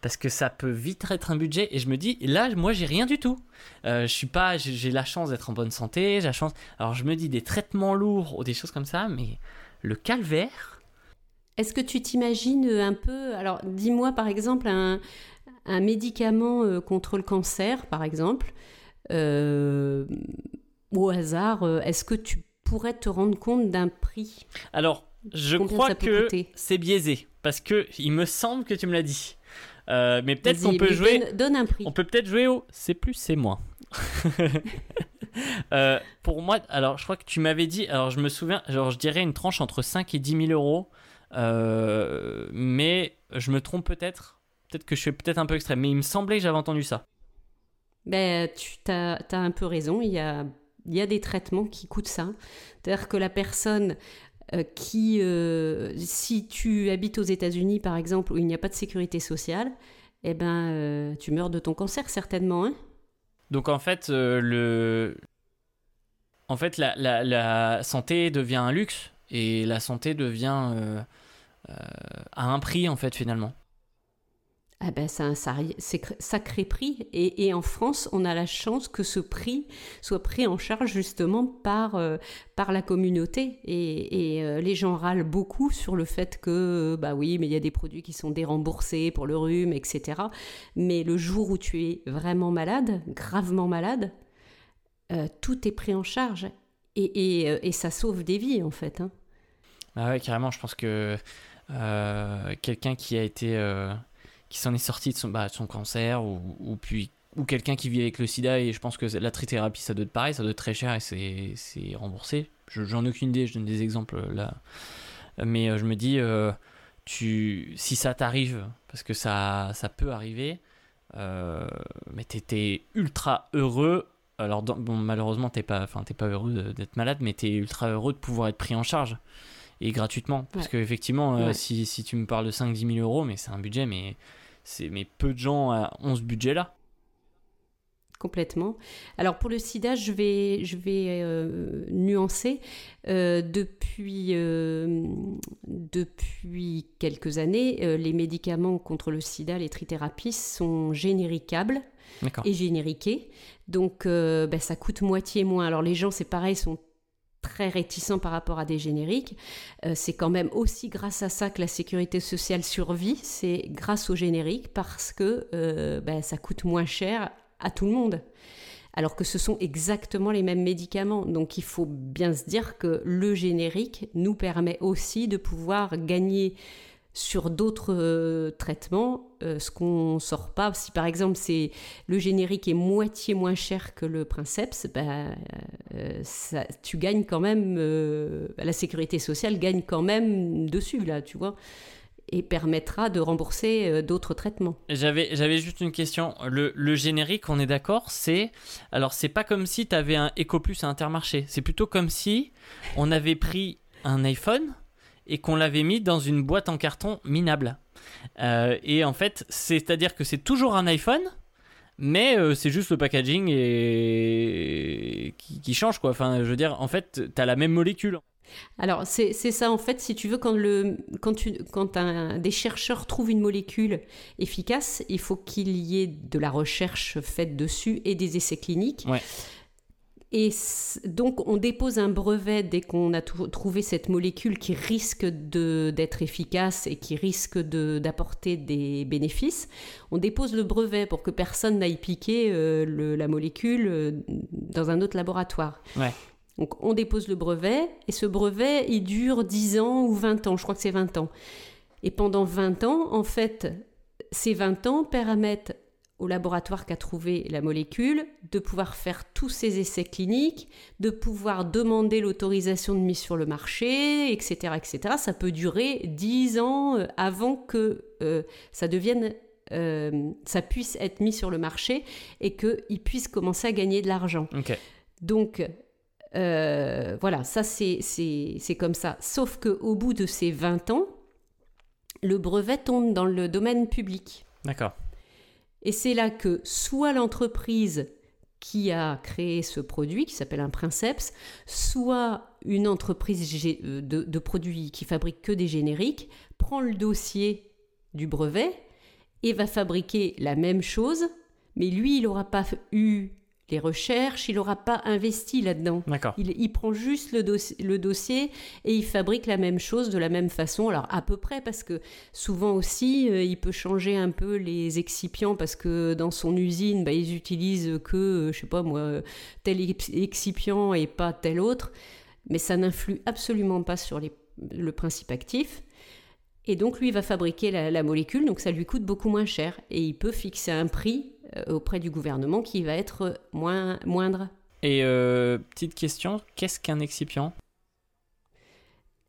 parce que ça peut vite être un budget. Et je me dis, là, moi, j'ai rien du tout. je suis pas, j'ai la chance d'être en bonne santé, j'ai la chance. Alors, je me dis des traitements lourds ou des choses comme ça, mais le calvaire Est-ce que tu t'imagines un peu, alors dis-moi par exemple un, un médicament euh, contre le cancer, par exemple, euh, au hasard, euh, est-ce que tu pourrais te rendre compte d'un prix? Alors, je Combien crois que c'est biaisé parce que il me semble que tu me l'as dit. Euh, mais peut-être qu'on peut jouer. Donne, donne un prix. On peut peut-être jouer au c'est plus, c'est moins. Euh, pour moi, alors je crois que tu m'avais dit, alors je me souviens, genre je dirais une tranche entre 5 et 10 000 euros, Euh, mais je me trompe peut-être, peut-être que je suis peut-être un peu extrême, mais il me semblait que j'avais entendu ça. Ben, tu as, un peu raison, il y a, il y a des traitements qui coûtent ça. C'est-à-dire que la personne euh, qui, euh, si tu habites aux États-Unis par exemple, où il n'y a pas de sécurité sociale, eh ben, euh, tu meurs de ton cancer certainement. Hein Donc en fait, le... en fait la, la, la santé devient un luxe et la santé devient à un prix en fait finalement. Ah ben, c'est un sacré prix. Et, en France, on a la chance que ce prix soit pris en charge justement par, euh, par la communauté. Et, euh, les gens râlent beaucoup sur le fait que, euh, bah oui, mais il y a des produits qui sont déremboursés pour le rhume, etc. Mais le jour où tu es vraiment malade, gravement malade, tout est pris en charge. Et, ça sauve des vies, en fait. hein. Ah ouais, carrément, je pense que quelqu'un qui a été. Qui s'en est sorti de son, bah, cancer ou, puis. Ou quelqu'un qui vit avec le sida, et je pense que la trithérapie, ça doit être pareil, ça doit être très cher et c'est remboursé. Je- J'en ai aucune idée, je donne des exemples euh, là. Mais euh, je me dis, euh, tu, si ça t'arrive, parce que ça, ça peut arriver, euh, mais t'étais ultra heureux. Alors, bon, malheureusement, t'es pas, t'es pas heureux d'être malade, mais t'es ultra heureux de pouvoir être pris en charge et gratuitement. Parce Ouais. que effectivement, euh, Ouais. si, si tu me parles de 5-10 000 euros, mais c'est un budget, mais c'est mais peu de gens ont ce budget-là. Complètement. Alors pour le sida, je vais, je vais euh, nuancer. Euh, depuis, euh, depuis quelques années, euh, les médicaments contre le sida, les trithérapies, sont généricables et génériqués. Donc euh, ben, ça coûte moitié moins. Alors les gens, c'est pareil, sont très réticents par rapport à des génériques. Euh, c'est quand même aussi grâce à ça que la sécurité sociale survit. C'est grâce aux génériques parce que euh, ben, ça coûte moins cher à tout le monde. Alors que ce sont exactement les mêmes médicaments. Donc il faut bien se dire que le générique nous permet aussi de pouvoir gagner sur d'autres euh, traitements euh, ce qu'on sort pas. Si par exemple c'est le générique est moitié moins cher que le Princeps, ben, euh, ça- tu gagnes quand même, euh, la sécurité sociale gagne quand même dessus là, tu vois, et permettra de rembourser d'autres traitements. J'avais, j'avais juste une question. Le, le générique, on est d'accord, c'est. Alors, c'est pas comme si tu avais un EcoPlus à Intermarché. C'est plutôt comme si on avait pris un iPhone et qu'on l'avait mis dans une boîte en carton minable. Euh, et en fait, c'est-à-dire que c'est toujours un iPhone, mais euh, c'est juste le packaging et... qui, qui change, quoi. Enfin, je veux dire, en fait, tu as la même molécule. Alors, c'est c'est ça, en fait, si tu veux, quand, le, quand, tu, quand un- des chercheurs trouvent une molécule efficace, il faut qu'il y ait de la recherche faite dessus et des essais cliniques. Ouais. Et donc, on dépose un brevet dès qu'on a trou- trouvé cette molécule qui risque d'être efficace et qui risque de- d'apporter des bénéfices. On dépose le brevet pour que personne n'aille piquer euh, le- la molécule euh, dans un autre laboratoire. Ouais. Donc on dépose le brevet et ce brevet il dure 10 ans ou 20 ans, je crois que c'est 20 ans. Et pendant 20 ans, en fait, ces 20 ans permettent au laboratoire qui a trouvé la molécule de pouvoir faire tous ses essais cliniques, de pouvoir demander l'autorisation de mise sur le marché, etc., etc. Ça peut durer 10 ans euh, avant que euh, ça devienne, euh, ça puisse être mis sur le marché et qu'il puisse commencer à gagner de l'argent. Donc, euh, voilà, ça c'est c'est- c'est comme ça. Sauf qu'au bout de ces 20 ans, le brevet tombe dans le domaine public. D'accord. Et c'est là que soit l'entreprise qui a créé ce produit, qui s'appelle un Princeps, soit une entreprise euh, de, de produits qui fabrique que des génériques, prend le dossier du brevet et va fabriquer la même chose, mais lui, il n'aura pas eu les recherches, il n'aura pas investi là-dedans. Il, il prend juste le, dossi- le dossier et il fabrique la même chose de la même façon. Alors à peu près parce que souvent aussi euh, il peut changer un peu les excipients parce que dans son usine bah, ils utilisent que euh, je sais pas moi tel ex- excipient et pas tel autre. Mais ça n'influe absolument pas sur les- le principe actif. Et donc lui va fabriquer la, la molécule, donc ça lui coûte beaucoup moins cher et il peut fixer un prix auprès du gouvernement qui va être moins moindre Et euh, petite question, qu'est-ce qu'un excipient?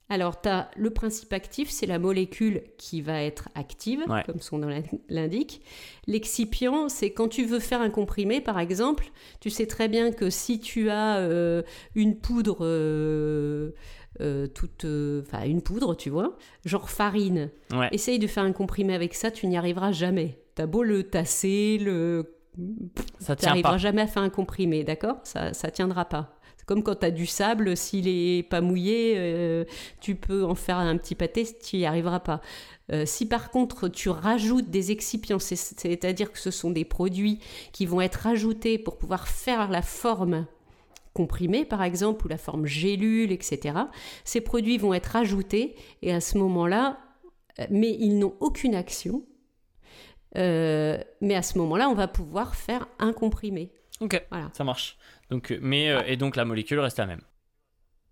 Alors, tu as le principe actif, c'est la molécule qui va être active, Ouais. comme son nom l'in- l'indique. L'excipient, c'est quand tu veux faire un comprimé, par exemple, tu sais très bien que si tu as euh, une poudre, euh, euh, toute, euh, enfin une poudre, tu vois, genre farine, Ouais. essaye de faire un comprimé avec ça, tu n'y arriveras jamais. T'as beau le tasser, le Ça tient pas. jamais à faire un comprimé, d'accord? Ça ça tiendra pas. C'est comme quand tu as du sable, s'il est pas mouillé, euh, tu peux en faire un petit pâté, tu n'y arriveras pas. Euh, si par contre tu rajoutes des excipients, c'est- c'est-à-dire que ce sont des produits qui vont être ajoutés pour pouvoir faire la forme comprimée par exemple ou la forme gélule, etc. Ces produits vont être ajoutés et à ce moment-là, euh, mais ils n'ont aucune action. Euh, mais à ce moment-là, on va pouvoir faire un comprimé. Ok, Voilà. ça marche. Donc, euh, mais, euh, et donc la molécule reste la même.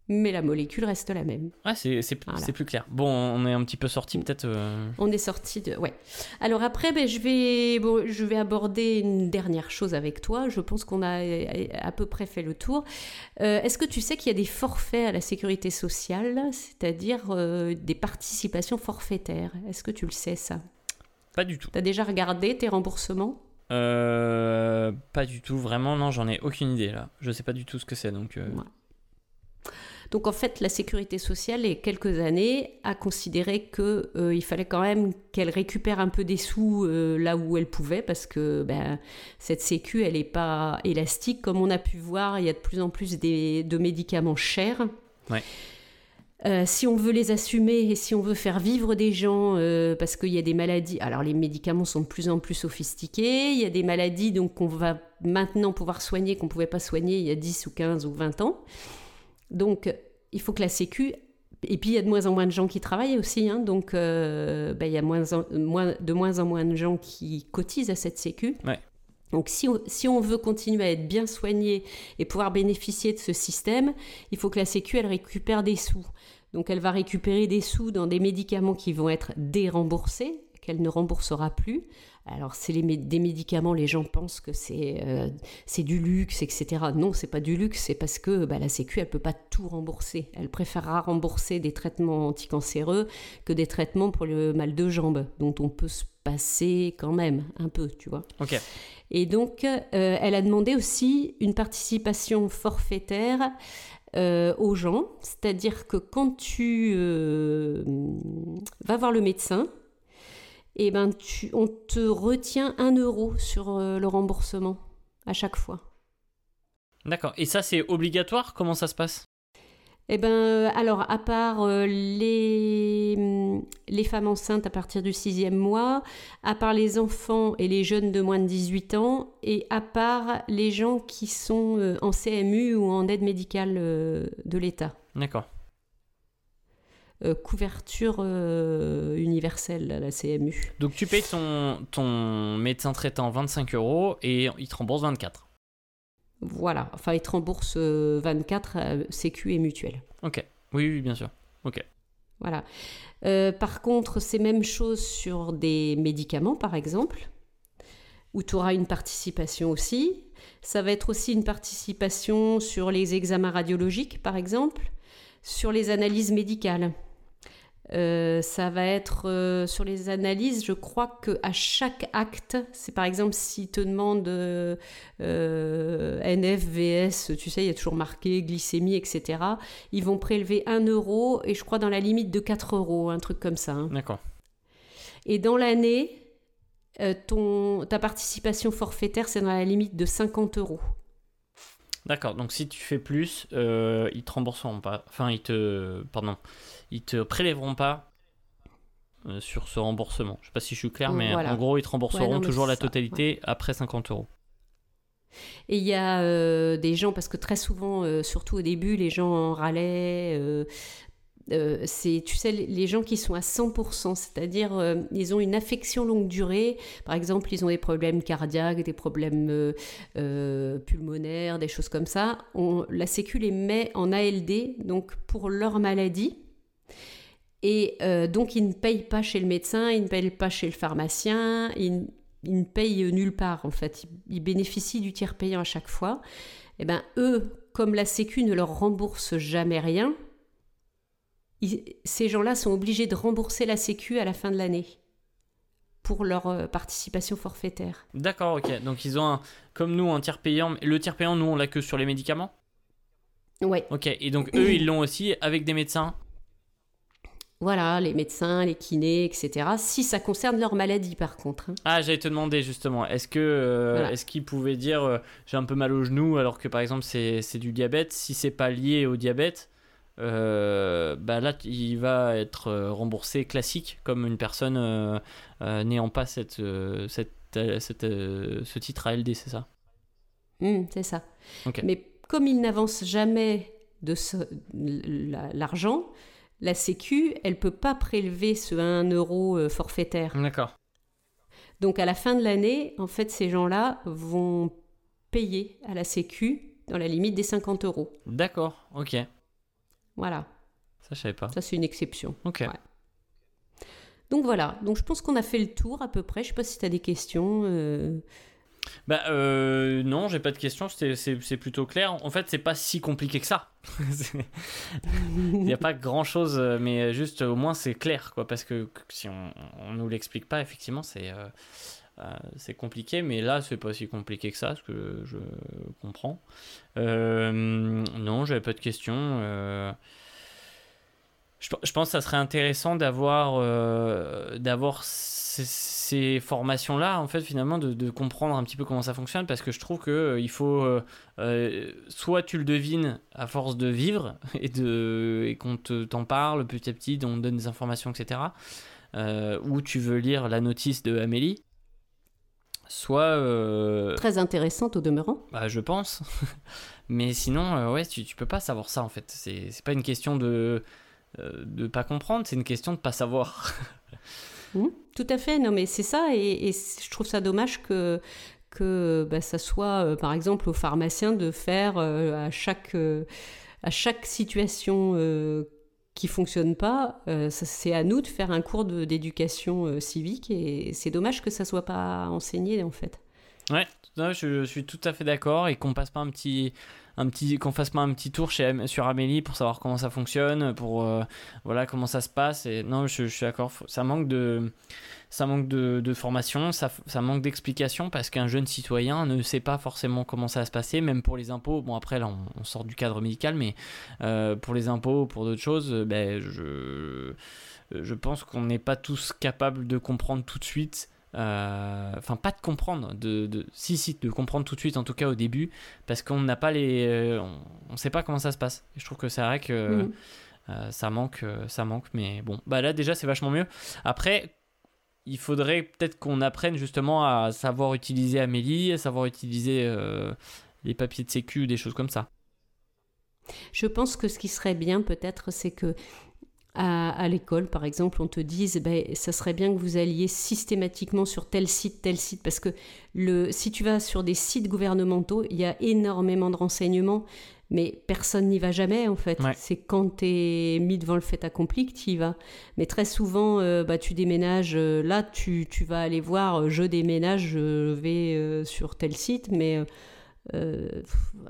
Mais la molécule reste la même. Ouais, c'est Voilà. plus clair. Bon, on est un petit peu sorti peut-être. euh, On est sorti de. Ouais. Alors après, ben, je, vais... Bon, je vais aborder une dernière chose avec toi. Je pense qu'on a à peu près fait le tour. Euh, Est-ce que tu sais qu'il y a des forfaits à la sécurité sociale, c'est-à-dire des participations forfaitaires? Est-ce que tu le sais, ça? Pas du tout. Tu as déjà regardé tes remboursements? Euh, pas du tout, vraiment, non, j'en ai aucune idée là. Je sais pas du tout ce que c'est donc. euh, Ouais. Donc en fait, la sécurité sociale, il y a quelques années, a considéré que euh, fallait quand même qu'elle récupère un peu des sous euh, là où elle pouvait, parce que ben, cette sécu, elle n'est pas élastique. Comme on a pu voir, il y a de plus en plus des- de médicaments chers. Ouais. Euh, si on veut les assumer et si on veut faire vivre des gens, euh, parce qu'il y a des maladies, alors les médicaments sont de plus en plus sophistiqués, il y a des maladies donc qu'on va maintenant pouvoir soigner qu'on ne pouvait pas soigner il y a 10 ou 15 ou 20 ans. Donc il faut que la Sécu, et puis il y a de moins en moins de gens qui travaillent aussi, hein, donc euh, ben, il y a moins en- moins- de moins en moins de gens qui cotisent à cette Sécu. Ouais. Donc si on, si on veut continuer à être bien soigné et pouvoir bénéficier de ce système, il faut que la Sécu, elle récupère des sous. Donc elle va récupérer des sous dans des médicaments qui vont être déremboursés, qu'elle ne remboursera plus. Alors c'est des médicaments, les gens pensent que c'est euh, c'est du luxe, etc. Non, c'est pas du luxe, c'est parce que bah, la Sécu, elle peut pas tout rembourser. Elle préférera rembourser des traitements anticancéreux que des traitements pour le mal de jambes, dont on peut se passer quand même un peu, tu vois. Ok. Et donc, euh, elle a demandé aussi une participation forfaitaire euh, aux gens, c'est-à-dire que quand tu euh, vas voir le médecin, eh ben, tu, on te retient un euro sur euh, le remboursement à chaque fois. D'accord. Et ça, c'est obligatoire? Comment ça se passe? Eh ben, euh, alors, à part euh, les, les femmes enceintes à partir du sixième mois, à part les enfants et les jeunes de moins de 18 ans, et à part les gens qui sont euh, en CMU ou en aide médicale euh, de l'État. D'accord. Couverture universelle, la CMU. Donc tu payes ton, ton médecin traitant 25 euros et il te rembourse 24. Voilà, enfin, ils te remboursent euh, 24 euh, Sécu et mutuelle. Ok. Oui, oui, bien sûr. Voilà. Euh, par contre, c'est même chose sur des médicaments, par exemple, où tu auras une participation aussi. Ça va être aussi une participation sur les examens radiologiques, par exemple, sur les analyses médicales. Euh, ça va être euh, sur les analyses, je crois que à chaque acte, c'est par exemple s'ils te demandent euh, euh, NF, VS, tu sais, il y a toujours marqué glycémie, etc. Ils vont prélever 1 euro et je crois dans la limite de 4 euros, un truc comme ça. hein. D'accord. Et dans l'année, ton, ta participation forfaitaire, c'est dans la limite de 50 euros. D'accord. Donc si tu fais plus, ils te rembourseront pas. Enfin, ils te. Pardon. Ils te prélèveront pas euh, sur ce remboursement. Je sais pas si je suis clair, mais Voilà. en gros, ils te rembourseront Ouais, non, mais toujours la ça, totalité après 50 euros. Et il y a euh, des gens, parce que très souvent, euh, surtout au début, les gens en râlaient. euh, c'est, tu sais, les gens qui sont à 100%, c'est-à-dire euh, ils ont une affection longue durée. Par exemple, ils ont des problèmes cardiaques, des problèmes euh, pulmonaires, des choses comme ça. On, la Sécu les met en ALD, donc pour leur maladie. Et euh, donc, ils ne payent pas chez le médecin, ils ne payent pas chez le pharmacien, ils, ils ne payent nulle part, en fait. Ils, ils bénéficient du tiers payant à chaque fois. Et ben eux, comme la Sécu ne leur rembourse jamais rien, ils- ces gens-là sont obligés de rembourser la Sécu à la fin de l'année pour leur euh, participation forfaitaire. D'accord, ok. Donc ils ont un, comme nous un tiers payant. Le tiers payant, nous on l'a que sur les médicaments? Ouais, Ok. Et donc eux ils l'ont aussi avec des médecins? Voilà, les médecins, les kinés, etc. Si ça concerne leur maladie, par contre. hein. Ah, j'allais te demander justement, est-ce que euh, Voilà. est-ce qu'ils pouvaient dire euh, j'ai un peu mal au genou alors que par exemple c'est c'est du diabète Si c'est pas lié au diabète, euh, bah là il va être euh, remboursé classique comme une personne euh, n'ayant pas cette, cette, cette, ce titre ALD, c'est ça? Hum, c'est ça. Mais comme ils n'avancent jamais de ce- la- l'argent, la Sécu, elle peut pas prélever ce 1 euro euh, forfaitaire. D'accord. Donc à la fin de l'année, en fait, ces gens-là vont payer à la Sécu dans la limite des 50 euros. D'accord, ok. Voilà, Ça je savais pas. ça c'est une exception. Ok. Ouais. Donc voilà, donc je pense qu'on a fait le tour à peu près. Je sais pas si tu as des questions. euh. Bah euh, non, j'ai pas de questions, c'est- plutôt clair. En fait, c'est pas si compliqué que ça. Il n'y a pas grand chose, mais juste au moins c'est clair, quoi. Parce que si on, on nous l'explique pas, effectivement, c'est euh, euh, c'est compliqué. Mais là, c'est pas si compliqué que ça, ce que je comprends. Euh, non, j'avais pas de questions. Je, je pense que ça serait intéressant d'avoir euh, d'avoir ces, ces formations-là, en fait, finalement, de, de comprendre un petit peu comment ça fonctionne, parce que je trouve que euh, il faut euh, soit tu le devines à force de vivre et de et qu'on te t'en parle petit à petit, on te donne des informations, etc. ou tu veux lire la notice de Amélie, soit Très intéressante au demeurant. bah, je pense. Mais sinon, ouais, tu, tu peux pas savoir ça en fait. C'est pas une question de de pas comprendre, c'est une question de pas savoir. Mhm, Tout à fait, non mais c'est ça, et, je trouve ça dommage que, que bah, ça soit, euh, par exemple, au pharmacien de faire euh, à, chaque, euh, à chaque situation euh, qui fonctionne pas, euh, c'est à nous de faire un cours d'éducation euh, civique, et c'est dommage que ça soit pas enseigné en fait. Ouais, non, je, je suis tout à fait d'accord et qu'on passe pas un petit un petit qu'on fasse pas un petit tour chez sur Amélie pour savoir comment ça fonctionne, pour euh, voilà comment ça se passe et non, je, suis d'accord, ça manque de ça manque de, formation, ça, ça manque d'explication parce qu'un jeune citoyen ne sait pas forcément comment ça va se passer, même pour les impôts. Bon, après, là, on, sort du cadre médical, mais euh, pour les impôts, pour d'autres choses, ben, je, je pense qu'on n'est pas tous capables de comprendre tout de suite. Euh, Enfin, pas de comprendre, de, de, si, si, de comprendre tout de suite, en tout cas au début, parce qu'on n'a pas les. euh, on, on sait pas comment ça se passe. Et je trouve que c'est vrai que. Mhm. Euh, ça manque, euh, ça manque, mais bon, bah là déjà c'est vachement mieux. Après, il faudrait peut-être qu'on apprenne justement à savoir utiliser Amélie, à savoir utiliser euh, les papiers de sécu ou des choses comme ça. Je pense que ce qui serait bien peut-être, c'est que à, à l'école, par exemple, on te dise, ben, ça serait bien que vous alliez systématiquement sur tel site, tel site, parce que le, si tu vas sur des sites gouvernementaux, il y a énormément de renseignements, mais personne n'y va jamais en fait. Ouais. C'est quand tu es mis devant le fait accompli que tu y vas. Mais très souvent, euh, bah, tu déménages, euh, là, tu, tu vas aller voir, euh, je déménage, je vais sur tel site, mais... euh,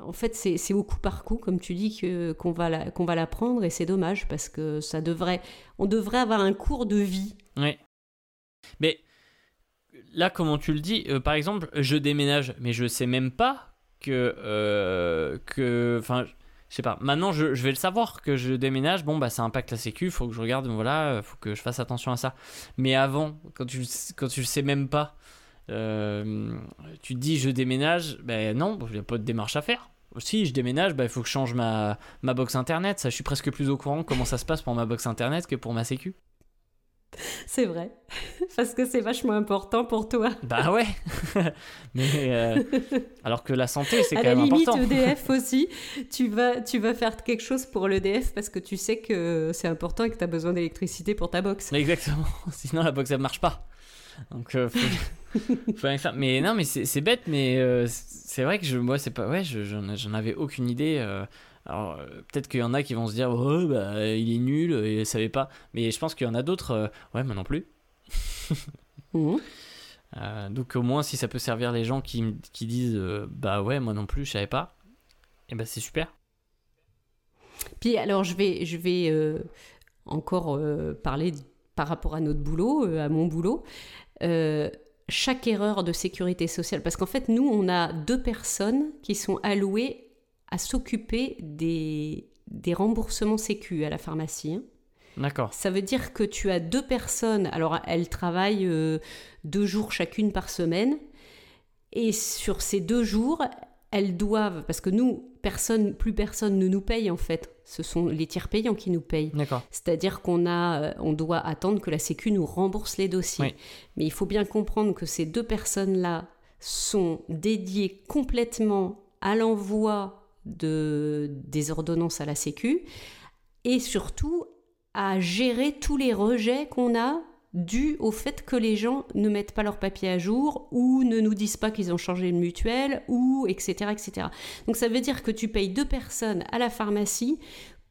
en fait, c'est au coup par coup, comme tu dis, qu'on va la- l'apprendre et c'est dommage parce que ça devrait, on devrait avoir un cours de vie. Ouais. Mais là, comment tu le dis, euh, par exemple, je déménage, mais je sais même pas que. euh, que enfin, je sais pas. Maintenant, je, vais le savoir que je déménage. Bon, bah, ça impacte la sécu. Faut que je regarde. Voilà, faut que je fasse attention à ça. Mais avant, quand tu, quand tu le sais même pas, tu te dis je déménage. Ben non, il n'y a pas de démarche à faire. Si je déménage, bah, il faut que je change ma, ma box internet. Ça, je suis presque plus au courant comment ça se passe pour ma box internet que pour ma sécu. C'est vrai. Parce que c'est vachement important pour toi. Bah ouais. Mais euh, alors que la santé, c'est quand même important. À la limite, EDF aussi, tu vas, tu vas faire quelque chose pour l'EDF parce que tu sais que c'est important et que tu as besoin d'électricité pour ta box. Exactement. Sinon, la box, elle marche pas. Donc, euh, faut... Mais non, mais c'est bête, mais euh, c'est vrai que je, moi, c'est pas. Ouais, j'en avais aucune idée. Alors, euh, peut-être qu'il y en a qui vont se dire, oh, bah, il est nul, il savait pas. Mais je pense qu'il y en a d'autres, euh, ouais, moi non plus. Mmh. Euh, donc, au moins, si ça peut servir les gens qui, qui disent, bah ouais, moi non plus, je savais pas, et eh ben c'est super. Puis, alors, je vais, je vais encore parler par rapport à notre boulot, à mon boulot chaque erreur de sécurité sociale. Parce qu'en fait, nous, on a deux personnes qui sont allouées à s'occuper des, des remboursements sécu à la pharmacie. Hein. D'accord. Ça veut dire que tu as deux personnes, alors elles travaillent euh, deux jours chacune par semaine, et sur ces deux jours, elles doivent, parce que nous, personne, plus personne ne nous paye en fait, ce sont les tiers payants qui nous payent. C'est-à-dire qu'on a, euh, on doit attendre que la Sécu nous rembourse les dossiers. Mais il faut bien comprendre que ces deux personnes-là sont dédiées complètement à l'envoi de, des ordonnances à la Sécu et surtout à gérer tous les rejets qu'on a dus au fait que les gens ne mettent pas leur papier à jour ou ne nous disent pas qu'ils ont changé de mutuelle ou etc etc. Donc ça veut dire que tu payes deux personnes à la pharmacie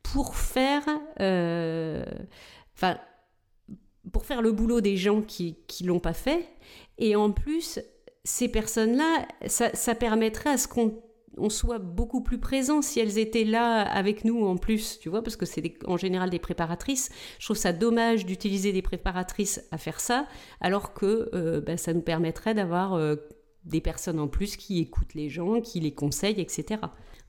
pour faire euh, pour faire le boulot des gens qui qui l'ont pas fait et en plus ces personnes là ça, ça permettrait à ce qu'on on soit beaucoup plus présent si elles étaient là avec nous en plus, tu vois, parce que c'est en général des préparatrices. Je trouve ça dommage d'utiliser des préparatrices à faire ça, alors que euh, bah, ça nous permettrait d'avoir euh, des personnes en plus qui écoutent les gens, qui les conseillent, etc.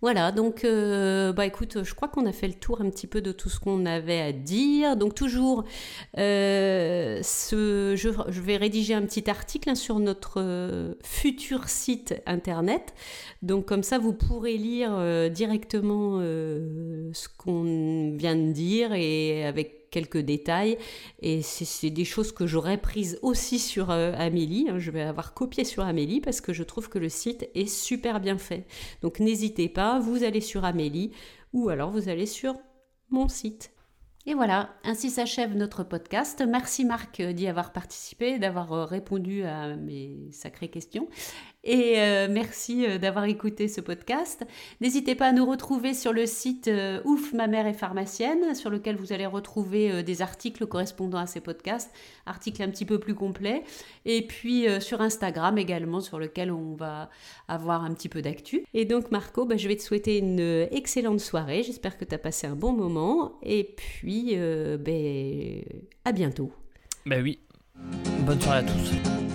Voilà, donc euh, bah écoute, je crois qu'on a fait le tour un petit peu de tout ce qu'on avait à dire. Donc toujours, euh, je, vais rédiger un petit article hein, sur notre euh, futur site internet. Donc comme ça, vous pourrez lire directement ce qu'on vient de dire et avec quelques détails. Et c'est des choses que j'aurais prises aussi sur euh, Amélie. Hein. Je vais avoir copié sur Amélie parce que je trouve que le site est super bien fait. Donc n'hésitez pas, vous allez sur Amélie ou alors vous allez sur mon site. Et voilà, ainsi s'achève notre podcast. Merci Marc d'y avoir participé, d'avoir euh, répondu à mes sacrées questions. Et euh, merci euh, d'avoir écouté ce podcast. N'hésitez pas à nous retrouver sur le site euh, Ouf, ma mère est pharmacienne, sur lequel vous allez retrouver des articles correspondant à ces podcasts, articles un petit peu plus complets. Et puis sur Instagram également, sur lequel on va avoir un petit peu d'actu. Et donc Marco, bah, je vais te souhaiter une excellente soirée. J'espère que tu as passé un bon moment. Et puis, ben, à bientôt. Ben oui. Bonne soirée à tous.